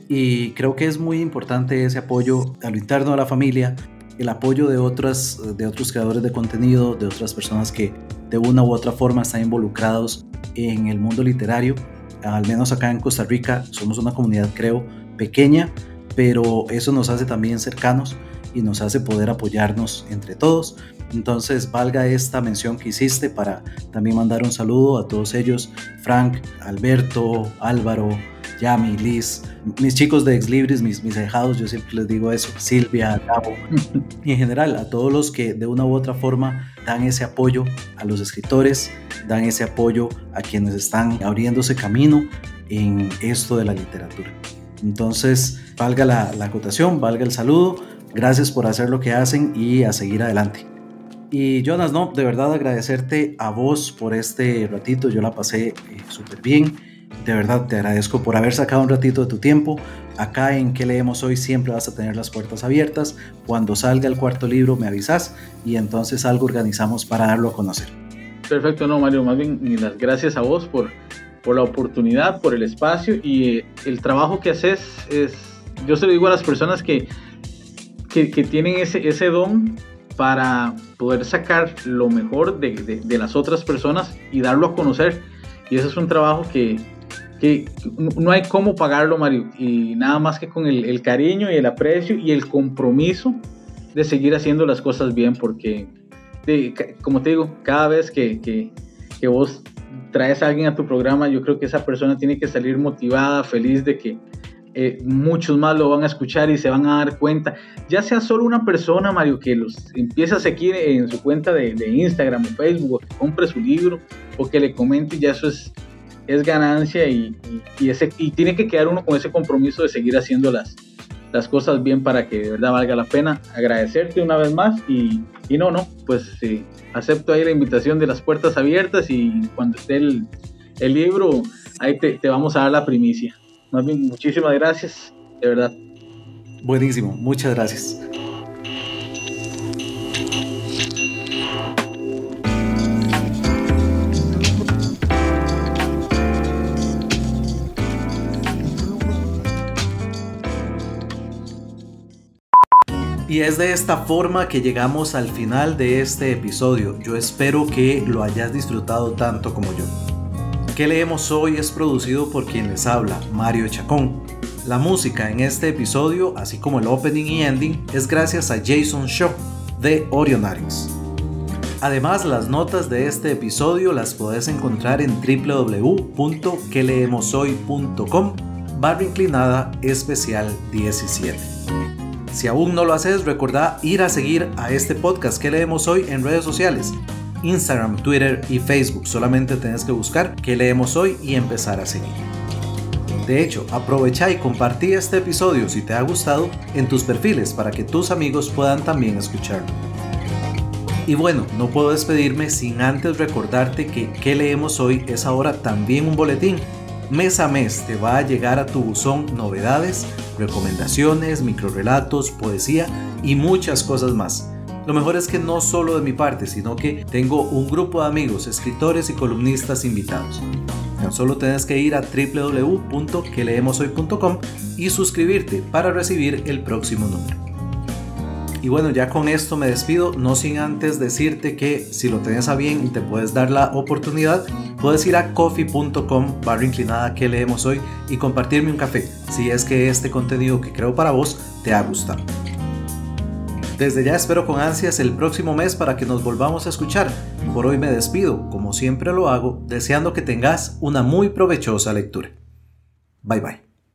Y creo que es muy importante ese apoyo a lo interno de la familia, el apoyo de, otras, de otros creadores de contenido, de otras personas que de una u otra forma están involucrados en el mundo literario. Al menos acá en Costa Rica somos una comunidad, creo, pequeña, pero eso nos hace también cercanos y nos hace poder apoyarnos entre todos. Entonces, valga esta mención que hiciste para también mandar un saludo a todos ellos, Frank, Alberto, Álvaro, Yami, Liz, mis chicos de Ex Libris, mis, mis ahijados, yo siempre les digo eso, Silvia, Gabo, y en general a todos los que de una u otra forma dan ese apoyo a los escritores, dan ese apoyo a quienes están abriéndose camino en esto de la literatura. Entonces, valga la, la acotación, valga el saludo, gracias por hacer lo que hacen y a seguir adelante. Y Jonas, no, de verdad agradecerte a vos por este ratito, yo la pasé eh, súper bien de verdad te agradezco por haber sacado un ratito de tu tiempo. Acá en que leemos hoy siempre vas a tener las puertas abiertas. Cuando salga el cuarto libro me avisas y entonces algo organizamos para darlo a conocer. Perfecto, no Mario, más bien las gracias a vos por, por la oportunidad, por el espacio y eh, el trabajo que haces es, yo se lo digo a las personas que, que, que tienen ese, ese don para poder sacar lo mejor de, de, de las otras personas y darlo a conocer. Y ese es un trabajo que, que no hay cómo pagarlo, Mario, y nada más que con el, cariño y el aprecio y el compromiso de seguir haciendo las cosas bien, porque, como te digo, cada vez que, que, vos traes a alguien a tu programa, yo creo que esa persona tiene que salir motivada, feliz de que eh, muchos más lo van a escuchar y se van a dar cuenta. Ya sea solo una persona, Mario, que los empieza a seguir en su cuenta de, Instagram o Facebook, o que compre su libro, o que le comente, ya eso es, es ganancia y, ese, y tiene que quedar uno con ese compromiso de seguir haciendo las, las cosas bien para que de verdad valga la pena. Agradecerte una vez más y, y no, no, pues acepto ahí la invitación de las puertas abiertas y cuando esté el, el libro, ahí te, te vamos a dar la primicia. Más bien, muchísimas gracias, de verdad. Buenísimo, muchas gracias. Y es de esta forma que llegamos al final de este episodio. Yo espero que lo hayas disfrutado tanto como yo que leemos hoy es producido por quien les habla, Mario Chacón. La música en este episodio, así como el opening y ending, es gracias a Jason Shaw de Orionarios. Además, las notas de este episodio las puedes encontrar en www.queleemoshoy.com barra inclinada especial 17. Si aún no lo haces, recuerda ir a seguir a este podcast que leemos hoy en redes sociales Instagram, Twitter y Facebook. Solamente tenés que buscar qué leemos hoy y empezar a seguir. De hecho, aprovecha y compartí este episodio si te ha gustado en tus perfiles para que tus amigos puedan también escucharlo. Y bueno, no puedo despedirme sin antes recordarte que qué leemos hoy es ahora también un boletín. Mes a mes te va a llegar a tu buzón novedades, recomendaciones, microrelatos, poesía y muchas cosas más lo mejor es que no solo de mi parte, sino que tengo un grupo de amigos, escritores y columnistas invitados. Tan solo tienes que ir a www.queleemoshoy.com y suscribirte para recibir el próximo número. Y bueno, ya con esto me despido, no sin antes decirte que si lo tenés a bien y te puedes dar la oportunidad, puedes ir a coffee.com barra inclinada que leemos hoy y compartirme un café, si es que este contenido que creo para vos te ha gustado. Desde ya espero con ansias el próximo mes para que nos volvamos a escuchar. Por hoy me despido, como siempre lo hago, deseando que tengas una muy provechosa lectura. Bye bye.